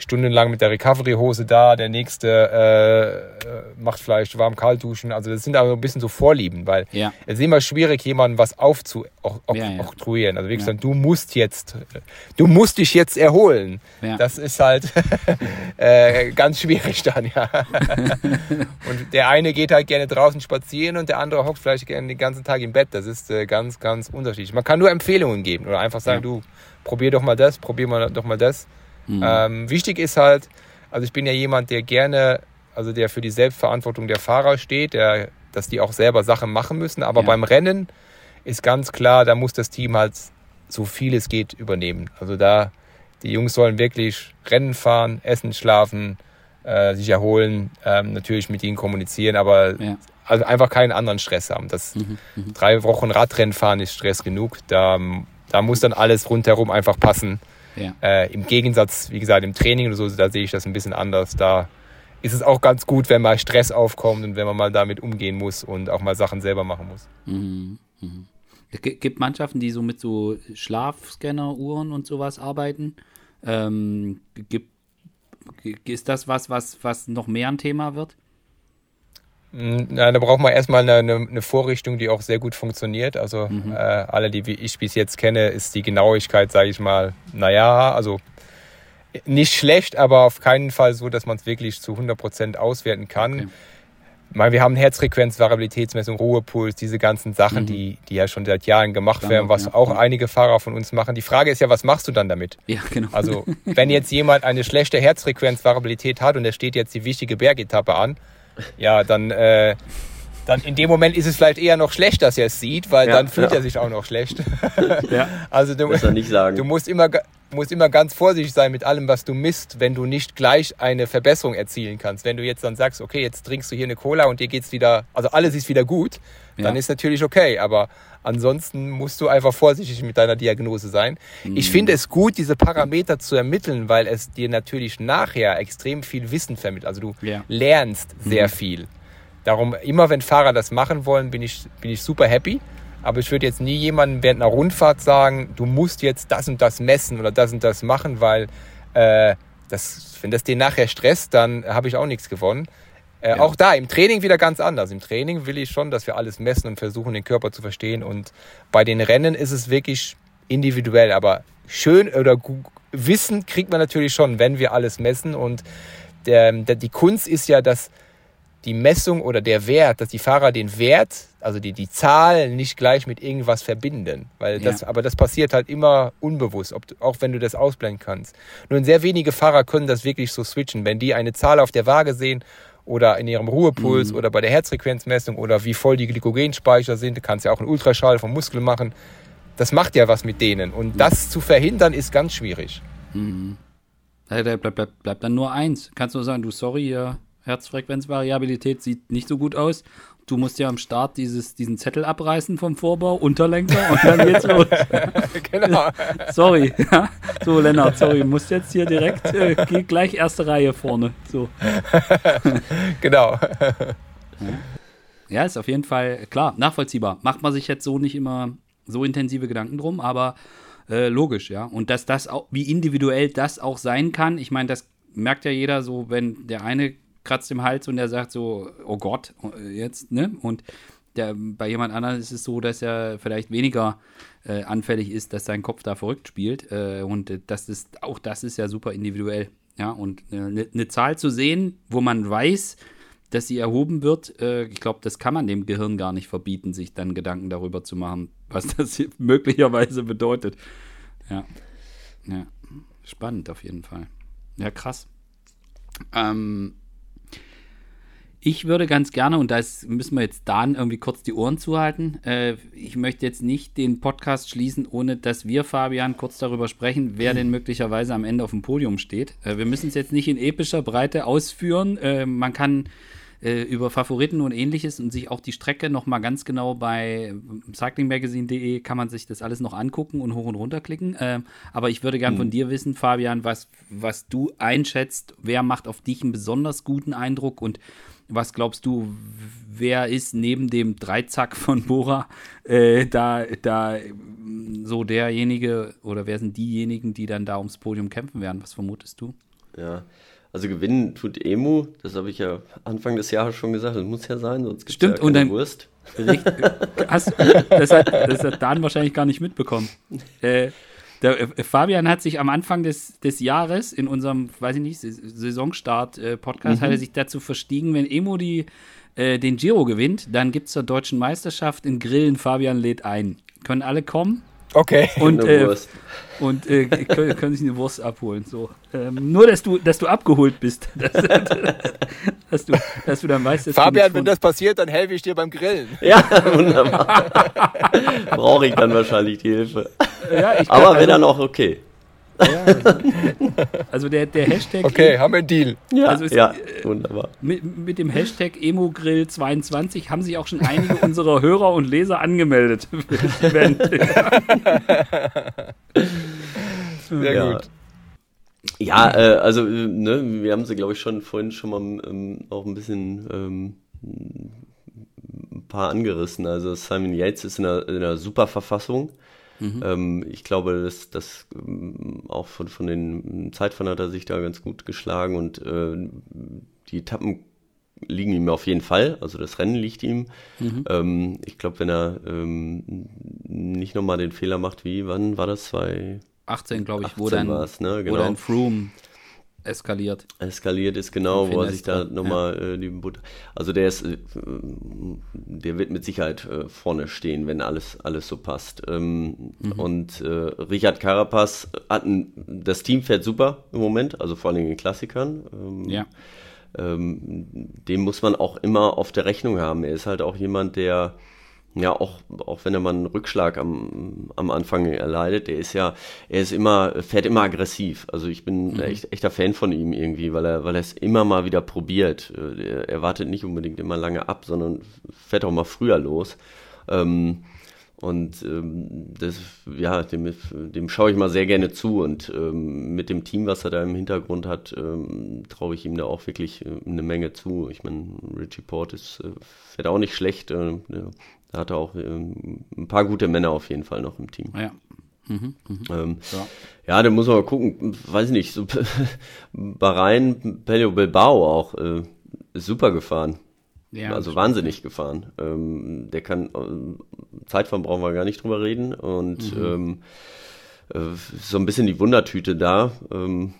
stundenlang mit der Recovery-Hose da, der nächste äh, macht vielleicht warm-kalt duschen. Also das sind aber ein bisschen so Vorlieben, weil ja. es ist immer schwierig, jemandem was aufzuoktroyieren. Ja, ja. Also wirklich sagen, du musst jetzt, du musst dich jetzt erholen. Das ist halt äh, ganz schwierig dann, ja. und der eine geht halt gerne draußen spazieren und der andere hockt vielleicht gerne den ganzen Tag im Bett. Das ist äh, ganz, ganz unterschiedlich. Man kann nur Empfehlungen geben oder einfach sagen, du, probier doch mal das, probier mal doch mal das. Mhm. Ähm, wichtig ist halt, also ich bin ja jemand, der gerne, also der für die Selbstverantwortung der Fahrer steht, der, dass die auch selber Sachen machen müssen. Aber ja. beim Rennen ist ganz klar, da muss das Team halt so viel es geht übernehmen. Also da, die Jungs sollen wirklich Rennen fahren, essen, schlafen, äh, sich erholen, ähm, natürlich mit ihnen kommunizieren, aber ja. also einfach keinen anderen Stress haben. Das mhm, mhm. drei Wochen Radrennen fahren ist Stress genug. Da, da muss dann alles rundherum einfach passen. Ja. Äh, Im Gegensatz, wie gesagt, im Training oder so, da sehe ich das ein bisschen anders. Da ist es auch ganz gut, wenn mal Stress aufkommt und wenn man mal damit umgehen muss und auch mal Sachen selber machen muss. Mhm. Mhm. Es gibt Mannschaften, die so mit so Schlafscanner-Uhren und sowas arbeiten. Ähm, gibt, ist das was, was, was noch mehr ein Thema wird? Na, da braucht man erstmal eine, eine, Vorrichtung, die auch sehr gut funktioniert. Also mhm. äh, alle, die wie ich bis jetzt kenne, ist die Genauigkeit, sage ich mal, naja, also nicht schlecht, aber auf keinen Fall so, dass man es wirklich zu 100% auswerten kann. Okay. Ich meine, wir haben Herzfrequenz, Variabilitätsmessung, Ruhepuls, diese ganzen Sachen, mhm. die, die ja schon seit Jahren gemacht werden, was ja. auch einige Fahrer von uns machen. Die Frage ist ja, was machst du dann damit? Ja, genau. Also, wenn jetzt jemand eine schlechte Herzfrequenz-Variabilität hat und er steht jetzt die wichtige Bergetappe an, ja, dann, äh, dann in dem Moment ist es vielleicht eher noch schlecht, dass er es sieht, weil ja, dann fühlt ja. er sich auch noch schlecht. ja. Also du, nicht sagen. du musst immer, musst immer ganz vorsichtig sein mit allem, was du misst, wenn du nicht gleich eine Verbesserung erzielen kannst. Wenn du jetzt dann sagst, okay, jetzt trinkst du hier eine Cola und dir geht's wieder, also alles ist wieder gut, dann ist natürlich okay, aber ansonsten musst du einfach vorsichtig mit deiner Diagnose sein. Mhm. Ich finde es gut, diese Parameter zu ermitteln, weil es dir natürlich nachher extrem viel Wissen vermittelt. Also du ja. lernst sehr mhm. viel. Darum, immer wenn Fahrer das machen wollen, bin ich, bin ich super happy. Aber ich würde jetzt nie jemandem während einer Rundfahrt sagen, du musst jetzt das und das messen oder das und das machen, weil äh, das, wenn das dir nachher stresst, dann habe ich auch nichts gewonnen. Äh, ja. Auch da im Training wieder ganz anders. Im Training will ich schon, dass wir alles messen und versuchen, den Körper zu verstehen. Und bei den Rennen ist es wirklich individuell. Aber schön oder Wissen kriegt man natürlich schon, wenn wir alles messen. Und der, der, die Kunst ist ja, dass die Messung oder der Wert, dass die Fahrer den Wert, also die, die Zahl nicht gleich mit irgendwas verbinden. Weil das, ja. aber das passiert halt immer unbewusst, ob auch wenn du das ausblenden kannst. Nur sehr wenige Fahrer können das wirklich so switchen. Wenn die eine Zahl auf der Waage sehen oder in ihrem Ruhepuls mhm. oder bei der Herzfrequenzmessung oder wie voll die Glykogenspeicher sind, du kannst ja auch einen Ultraschall vom Muskel machen. Das macht ja was mit denen. Und mhm. das zu verhindern ist ganz schwierig. Mhm. Da bleibt, bleibt, bleibt dann nur eins. Kannst du sagen, du sorry, ja Herzfrequenzvariabilität sieht nicht so gut aus. Du musst ja am Start dieses, diesen Zettel abreißen vom Vorbau, Unterlenker und dann geht's los. genau. sorry. So, Lennart, sorry, du musst jetzt hier direkt, äh, geh gleich erste Reihe vorne. So. genau. Ja, ist auf jeden Fall klar, nachvollziehbar. Macht man sich jetzt so nicht immer so intensive Gedanken drum, aber äh, logisch, ja. Und dass das auch, wie individuell das auch sein kann, ich meine, das merkt ja jeder so, wenn der eine kratzt im Hals und er sagt so, oh Gott, jetzt, ne? Und der, bei jemand anderem ist es so, dass er vielleicht weniger äh, anfällig ist, dass sein Kopf da verrückt spielt. Äh, und das ist, auch das ist ja super individuell. Ja, und eine äh, ne Zahl zu sehen, wo man weiß, dass sie erhoben wird, äh, ich glaube, das kann man dem Gehirn gar nicht verbieten, sich dann Gedanken darüber zu machen, was das möglicherweise bedeutet. Ja. Ja. Spannend auf jeden Fall. Ja, krass. Ähm, ich würde ganz gerne, und da müssen wir jetzt Dan irgendwie kurz die Ohren zuhalten, äh, ich möchte jetzt nicht den Podcast schließen, ohne dass wir, Fabian, kurz darüber sprechen, wer denn möglicherweise am Ende auf dem Podium steht. Äh, wir müssen es jetzt nicht in epischer Breite ausführen. Äh, man kann äh, über Favoriten und ähnliches und sich auch die Strecke nochmal ganz genau bei cyclingmagazine.de kann man sich das alles noch angucken und hoch und runter klicken. Ähm, aber ich würde gern mhm. von dir wissen, Fabian, was, was du einschätzt, wer macht auf dich einen besonders guten Eindruck und was glaubst du, wer ist neben dem Dreizack von Bora äh, da, da so derjenige oder wer sind diejenigen, die dann da ums Podium kämpfen werden? Was vermutest du? Ja, also gewinnen tut Emu, das habe ich ja Anfang des Jahres schon gesagt, das muss ja sein, sonst gibt es ja keine und dann, Wurst. Richtig, hast, das, hat, das hat Dan wahrscheinlich gar nicht mitbekommen. Äh, der, äh, Fabian hat sich am Anfang des, des Jahres in unserem, weiß ich nicht, Saisonstart-Podcast, mhm. hat er sich dazu verstiegen, wenn Emo die, äh, den Giro gewinnt, dann gibt es zur deutschen Meisterschaft in Grillen Fabian lädt ein. Können alle kommen? Okay. Und, äh, und äh, können, können, sich eine Wurst abholen. So. Ähm, nur, dass du, dass du abgeholt bist. Dass, dass, du, dass du dann weißt, dass Fabian, wenn das passiert, dann helfe ich dir beim Grillen. Ja, wunderbar. Brauche ich dann wahrscheinlich die Hilfe. Ja, Aber wäre dann auch okay. Ja, also, also, der, der Hashtag. Okay, haben wir einen Deal. Ja, also es, ja äh, wunderbar. Mit, mit dem Hashtag EmoGrill22 haben sich auch schon einige unserer Hörer und Leser angemeldet Sehr ja. gut. Ja, äh, also, ne, wir haben sie, glaube ich, schon vorhin schon mal ähm, auch ein bisschen ähm, ein paar angerissen. Also, Simon Yates ist in einer, in einer super Verfassung. Mhm. Ähm, ich glaube, dass das ähm, auch von, von den Zeitfahren hat er sich da ganz gut geschlagen und äh, die Etappen liegen ihm auf jeden Fall, also das Rennen liegt ihm. Mhm. Ähm, ich glaube, wenn er ähm, nicht nochmal den Fehler macht, wie, wann war das? 2018, glaube ich, wo dann, ne? genau. wo dann Froome eskaliert. Eskaliert ist genau, wo er sich da nochmal ja. äh, die Butter. Also der ist, äh, der wird mit Sicherheit äh, vorne stehen, wenn alles, alles so passt. Ähm, mhm. Und äh, Richard Carapaz hat ein, das Team fährt super im Moment, also vor allem in den Klassikern. Ähm, ja. Ähm, den muss man auch immer auf der Rechnung haben. Er ist halt auch jemand, der ja, auch, auch wenn er mal einen Rückschlag am, am Anfang erleidet, der ist ja, er ist immer, fährt immer aggressiv. Also ich bin mhm. echt, echter Fan von ihm irgendwie, weil er, weil er es immer mal wieder probiert. Er, er wartet nicht unbedingt immer lange ab, sondern fährt auch mal früher los. Ähm, und ähm, das, ja, dem, dem schaue ich mal sehr gerne zu. Und ähm, mit dem Team, was er da im Hintergrund hat, ähm, traue ich ihm da auch wirklich äh, eine Menge zu. Ich meine, Richie Port ist, äh, fährt auch nicht schlecht. Äh, da hat er auch ähm, ein paar gute Männer auf jeden Fall noch im Team. Ja. Mhm, mh. ähm, ja. ja, da muss man mal gucken, weiß ich nicht, so Bahrain, Pelio Bilbao auch äh, super gefahren. Ja, also wahnsinnig gefahren. Ähm, der kann, äh, Zeitfahren brauchen wir gar nicht drüber reden. Und mhm. ähm, äh, so ein bisschen die Wundertüte da. Ähm,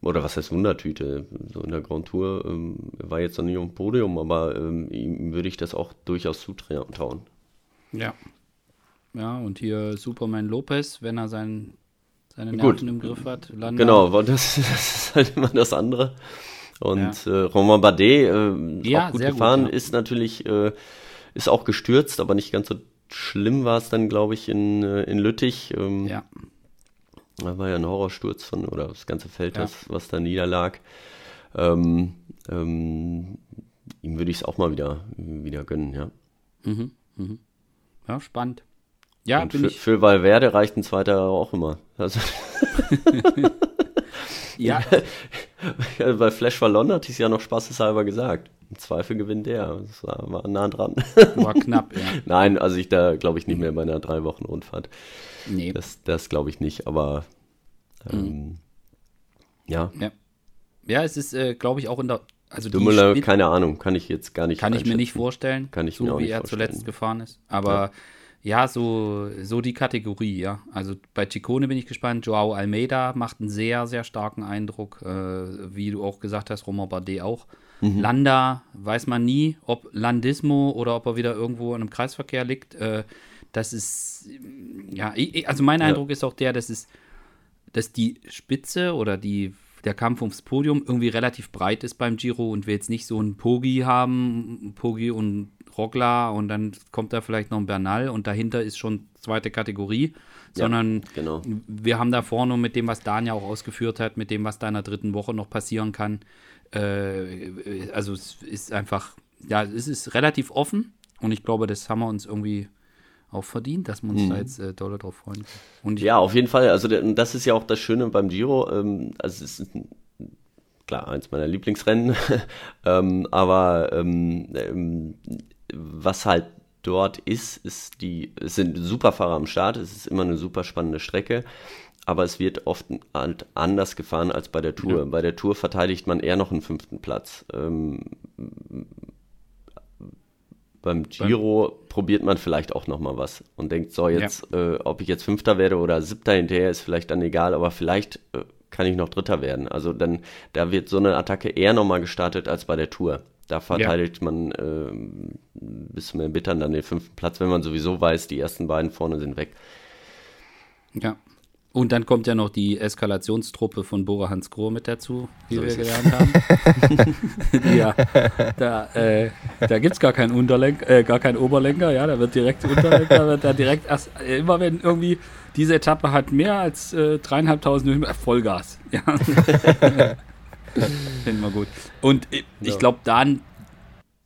oder was heißt Wundertüte? So in der Grand Tour ähm, war jetzt noch nicht auf dem Podium, aber ähm, ihm würde ich das auch durchaus zutrauen. Ja. Ja, und hier Superman Lopez, wenn er sein, seine Nerven Gut. im Griff hat. Landa. Genau, das, das, ist halt immer das andere. Und ja. äh, Romain Bardet, äh, ja, auch gut gefahren, gut, ja. ist natürlich, äh, ist auch gestürzt, aber nicht ganz so schlimm war es dann, glaube ich, in, äh, in Lüttich. Ähm, ja. Da war ja ein Horrorsturz von, oder das ganze Feld, das, was da niederlag. Ähm, ähm, ihm würde ich es auch mal wieder, wieder gönnen, ja. Mhm, mhm. Ja, spannend. Ja, Und für, für Valverde reicht ein zweiter auch immer. Also ja. ja. Bei Flash Wallon hatte ich es ja noch spaßeshalber gesagt. Im Zweifel gewinnt der. Das war, war nah dran. War knapp, ja. Nein, also ich da glaube ich nicht mehr bei einer drei Wochen Rundfahrt. Nee. Das, das glaube ich nicht, aber ähm, mhm. ja. ja. Ja, es ist, äh, glaube ich, auch in der. Also Dummler, keine Ahnung, kann ich jetzt gar nicht. Kann ich mir nicht vorstellen, kann ich so mir auch wie nicht er vorstellen. zuletzt gefahren ist. Aber ja. Ja, so, so die Kategorie, ja. Also bei Ciccone bin ich gespannt. Joao Almeida macht einen sehr, sehr starken Eindruck. Äh, wie du auch gesagt hast, Romain Bardet auch. Mhm. Landa weiß man nie, ob Landismo oder ob er wieder irgendwo in einem Kreisverkehr liegt. Äh, das ist, ja, also mein ja. Eindruck ist auch der, dass es, dass die Spitze oder die der Kampf ums Podium irgendwie relativ breit ist beim Giro und wir jetzt nicht so einen Pogi haben, Pogi und Rogla und dann kommt da vielleicht noch ein Bernal und dahinter ist schon zweite Kategorie, sondern ja, genau. wir haben da vorne mit dem, was Dan ja auch ausgeführt hat, mit dem, was da in der dritten Woche noch passieren kann. Äh, also es ist einfach ja, es ist relativ offen und ich glaube, das haben wir uns irgendwie auch verdient, dass wir uns Mhm. da jetzt äh, doll drauf freuen. Und ich, Ja, auf jeden Fall. Also das ist ja auch das Schöne beim Giro. Ähm, also es ist klar eins meiner Lieblingsrennen, ähm, aber ähm, ähm, was halt dort ist, ist die, es sind Superfahrer am Start. Es ist immer eine super spannende Strecke. Aber es wird oft halt anders gefahren als bei der Tour. Bei der Tour verteidigt man eher noch einen fünften Platz. Ähm, beim Giro probiert man vielleicht auch noch mal was und denkt, so jetzt, äh, ob ich jetzt Fünfter werde oder Siebter hinterher, ist vielleicht dann egal, aber vielleicht äh, kann ich noch Dritter werden. Also dann, da wird so eine Attacke eher noch mal gestartet als bei der Tour. Da verteidigt man ähm, bis zum Erbittern dann den fünften Platz, wenn man sowieso weiß, die ersten beiden vorne sind weg. ja. Und dann kommt ja noch die Eskalationstruppe von Bora Hans Grohe mit dazu, wie So wir gelernt haben. ja, da, äh, da gibt es gar keinen Unterlenk, äh, gar keinen Oberlenker, ja, da wird direkt Unterlenker, wird da direkt erst, äh, immer wenn irgendwie diese Etappe hat mehr als äh, dreieinhalbtausend Höhenmeter, Vollgas. Ja. Finden wir gut. Und ich, ich Ja. glaube, dann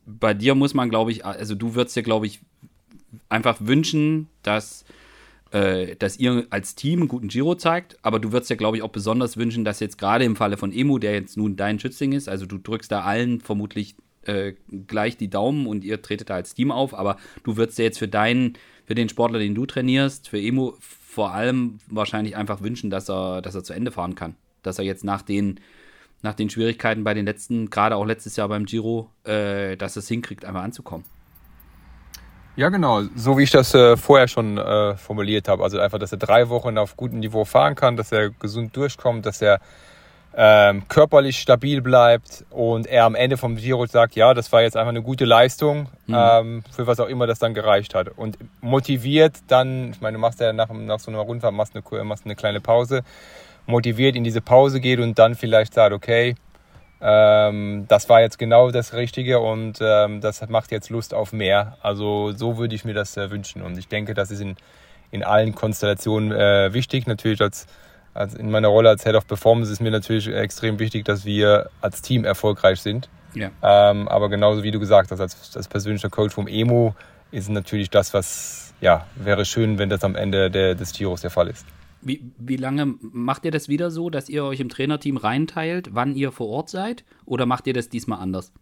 bei dir muss man, glaube ich, also du würdest dir, glaube ich, einfach wünschen, dass, äh, dass ihr als Team einen guten Giro zeigt, aber du würdest dir, glaube ich, auch besonders wünschen, dass jetzt gerade im Falle von Emu, der jetzt nun dein Schützling ist, also du drückst da allen vermutlich äh, gleich die Daumen und ihr tretet da als Team auf, aber du würdest dir jetzt für deinen, für den Sportler, den du trainierst, für Emu vor allem wahrscheinlich einfach wünschen, dass er, dass er zu Ende fahren kann. Dass er jetzt nach den, nach den Schwierigkeiten bei den letzten, gerade auch letztes Jahr beim Giro, äh, dass er es hinkriegt, einfach anzukommen. Ja, genau. So wie ich das äh, vorher schon äh, formuliert habe. Also einfach, dass er drei Wochen auf gutem Niveau fahren kann, dass er gesund durchkommt, dass er ähm, körperlich stabil bleibt und er am Ende vom Giro sagt, ja, das war jetzt einfach eine gute Leistung, ähm, für was auch immer das dann gereicht hat. Und motiviert dann, ich meine, du machst ja nach, nach so einer Rundfahrt, machst eine, machst eine kleine Pause, motiviert in diese Pause geht und dann vielleicht sagt, okay, ähm, das war jetzt genau das Richtige und ähm, das macht jetzt Lust auf mehr. Also so würde ich mir das äh, wünschen und ich denke, das ist in, in allen Konstellationen äh, wichtig. Natürlich als, als in meiner Rolle als Head of Performance ist mir natürlich extrem wichtig, dass wir als Team erfolgreich sind. Ja. Ähm, aber genauso wie du gesagt hast, als, als persönlicher Coach vom Emo ist natürlich das, was ja wäre schön, wenn das am Ende der, des Giros der Fall ist. Wie, wie lange macht ihr das wieder so, dass ihr euch im Trainerteam reinteilt, wann ihr vor Ort seid? Oder macht ihr das diesmal anders?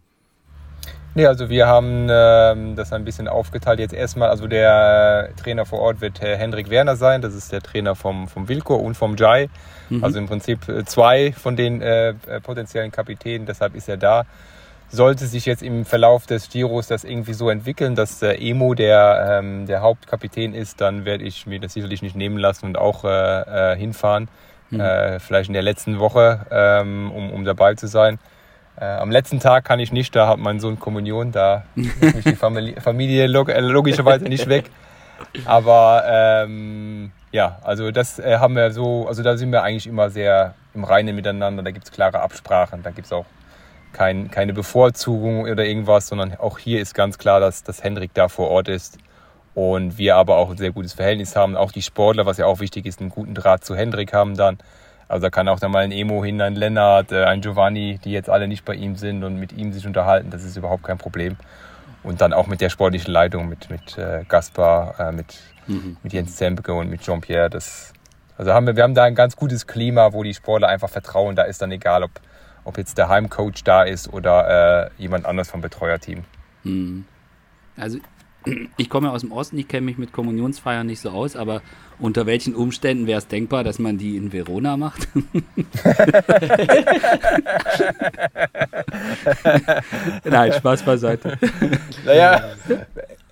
Nee, also wir haben ähm, das ein bisschen aufgeteilt. Jetzt erstmal, also der Trainer vor Ort wird Herr Hendrik Werner sein. Das ist der Trainer vom, vom Wilco und vom Jai. Also im Prinzip äh, zwei von den äh, äh, potenziellen Kapitänen. Deshalb ist er da. Sollte sich jetzt im Verlauf des Giros das irgendwie so entwickeln, dass der Emo der, ähm, der Hauptkapitän ist, dann werde ich mir das sicherlich nicht nehmen lassen und auch äh, äh, hinfahren. Äh, vielleicht in der letzten Woche, ähm, um, um dabei zu sein. Äh, am letzten Tag kann ich nicht, da hat mein Sohn Kommunion, da ist mich die Familie, Familie log äh, logischerweise nicht weg. Aber ähm, ja, also das äh, haben wir so, also da sind wir eigentlich immer sehr im Reinen miteinander, da gibt es klare Absprachen, da gibt es auch kein, keine Bevorzugung oder irgendwas, sondern auch hier ist ganz klar, dass, dass Hendrik da vor Ort ist und wir aber auch ein sehr gutes Verhältnis haben. Auch die Sportler, was ja auch wichtig ist, einen guten Draht zu Hendrik haben dann. Also da kann auch dann mal ein Emo hin, ein Lennart, äh, ein Giovanni, die jetzt alle nicht bei ihm sind und mit ihm sich unterhalten. Das ist überhaupt kein Problem. Und dann auch mit der sportlichen Leitung, mit, mit äh, Gaspar, äh, mit, mit Jens Zempke und mit Jean-Pierre. Das, also haben wir, wir haben da ein ganz gutes Klima, wo die Sportler einfach vertrauen. Da ist dann egal, ob, ob jetzt der Heimcoach da ist oder äh, jemand anders vom Betreuerteam. Also, ich komme ja aus dem Osten, ich kenne mich mit Kommunionsfeiern nicht so aus, aber unter welchen Umständen wäre es denkbar, dass man die in Verona macht? Nein, Spaß beiseite. Naja,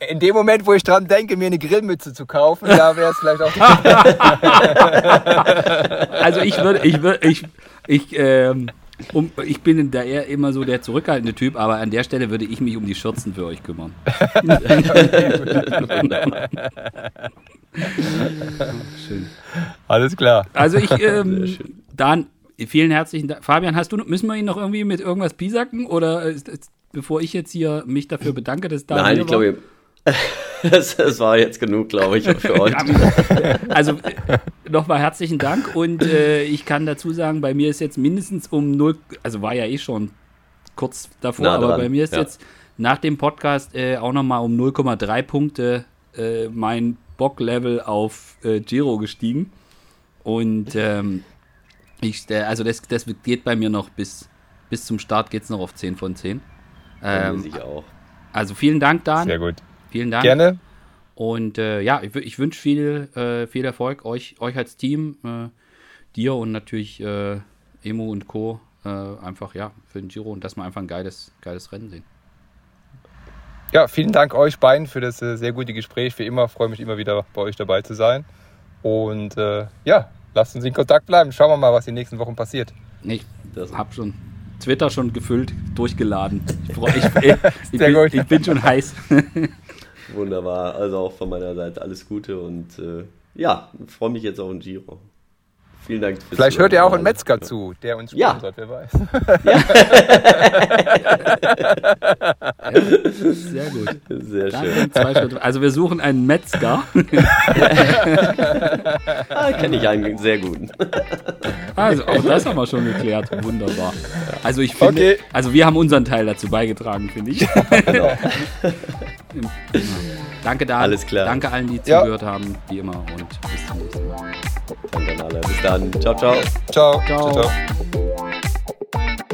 in dem Moment, wo ich dran denke, mir eine Grillmütze zu kaufen, da wäre es vielleicht auch. Also ich würde, ich würde, ich, ich, ähm, um, ich bin da eher immer so der zurückhaltende Typ, aber an der Stelle würde ich mich um die Schürzen für euch kümmern. Schön. Alles klar. Also ich, ähm, Dan, vielen herzlichen Dank. Fabian, hast du, noch- müssen wir ihn noch irgendwie mit irgendwas piesacken oder ist, ist, bevor ich jetzt hier mich dafür bedanke, dass Dan Nein, ich glaube, das, das war jetzt genug, glaube ich, für euch. war? Also äh, nochmal herzlichen Dank und äh, ich kann dazu sagen, bei mir ist jetzt mindestens um null, also war ja eh schon kurz davor, Nah aber bei mir ist ja. jetzt nach dem Podcast äh, auch nochmal um 0,3 Punkte äh, mein Bock-Level auf äh, Giro gestiegen. Und ähm, ich, also das, das geht bei mir noch bis, bis zum Start geht es noch auf 10 von 10. Ähm, ich auch. Also vielen Dank, Dan. Sehr gut. Vielen Dank. Gerne. Und äh, ja, ich, ich wünsche viel, äh, viel Erfolg euch, euch als Team, äh, dir und natürlich äh, Emo und Co. Äh, einfach ja für den Giro und dass wir einfach ein geiles, geiles Rennen sehen. Ja, vielen Dank euch beiden für das äh, sehr gute Gespräch. Wie immer freue mich immer wieder bei euch dabei zu sein. Und ja, lasst uns in Kontakt bleiben. Schauen wir mal, was in den nächsten Wochen passiert. Ich habe schon Twitter schon gefüllt, durchgeladen. Ich, ich, ich, ich, bin, ich bin, schon heiß. Wunderbar. Also auch von meiner Seite alles Gute und äh, ja, freue mich jetzt auf den Giro. Vielen Dank. Vielleicht hört ihr auch einen Metzger zu, der uns sponsert, ja. wer weiß. Ja. sehr gut. Sehr schön. Also wir suchen einen Metzger. ah, Kenne ich einen sehr guten. Also auch das haben wir schon geklärt. Wunderbar. Also ich finde, okay. also wir haben unseren Teil dazu beigetragen, finde ich. Genau. Danke, Dan. Alles klar. Danke allen, die ja. zugehört haben, wie immer. Und bis zum nächsten Mal. Danke an alle. Bis dann. ciao. Ciao. Ciao. ciao, ciao. ciao.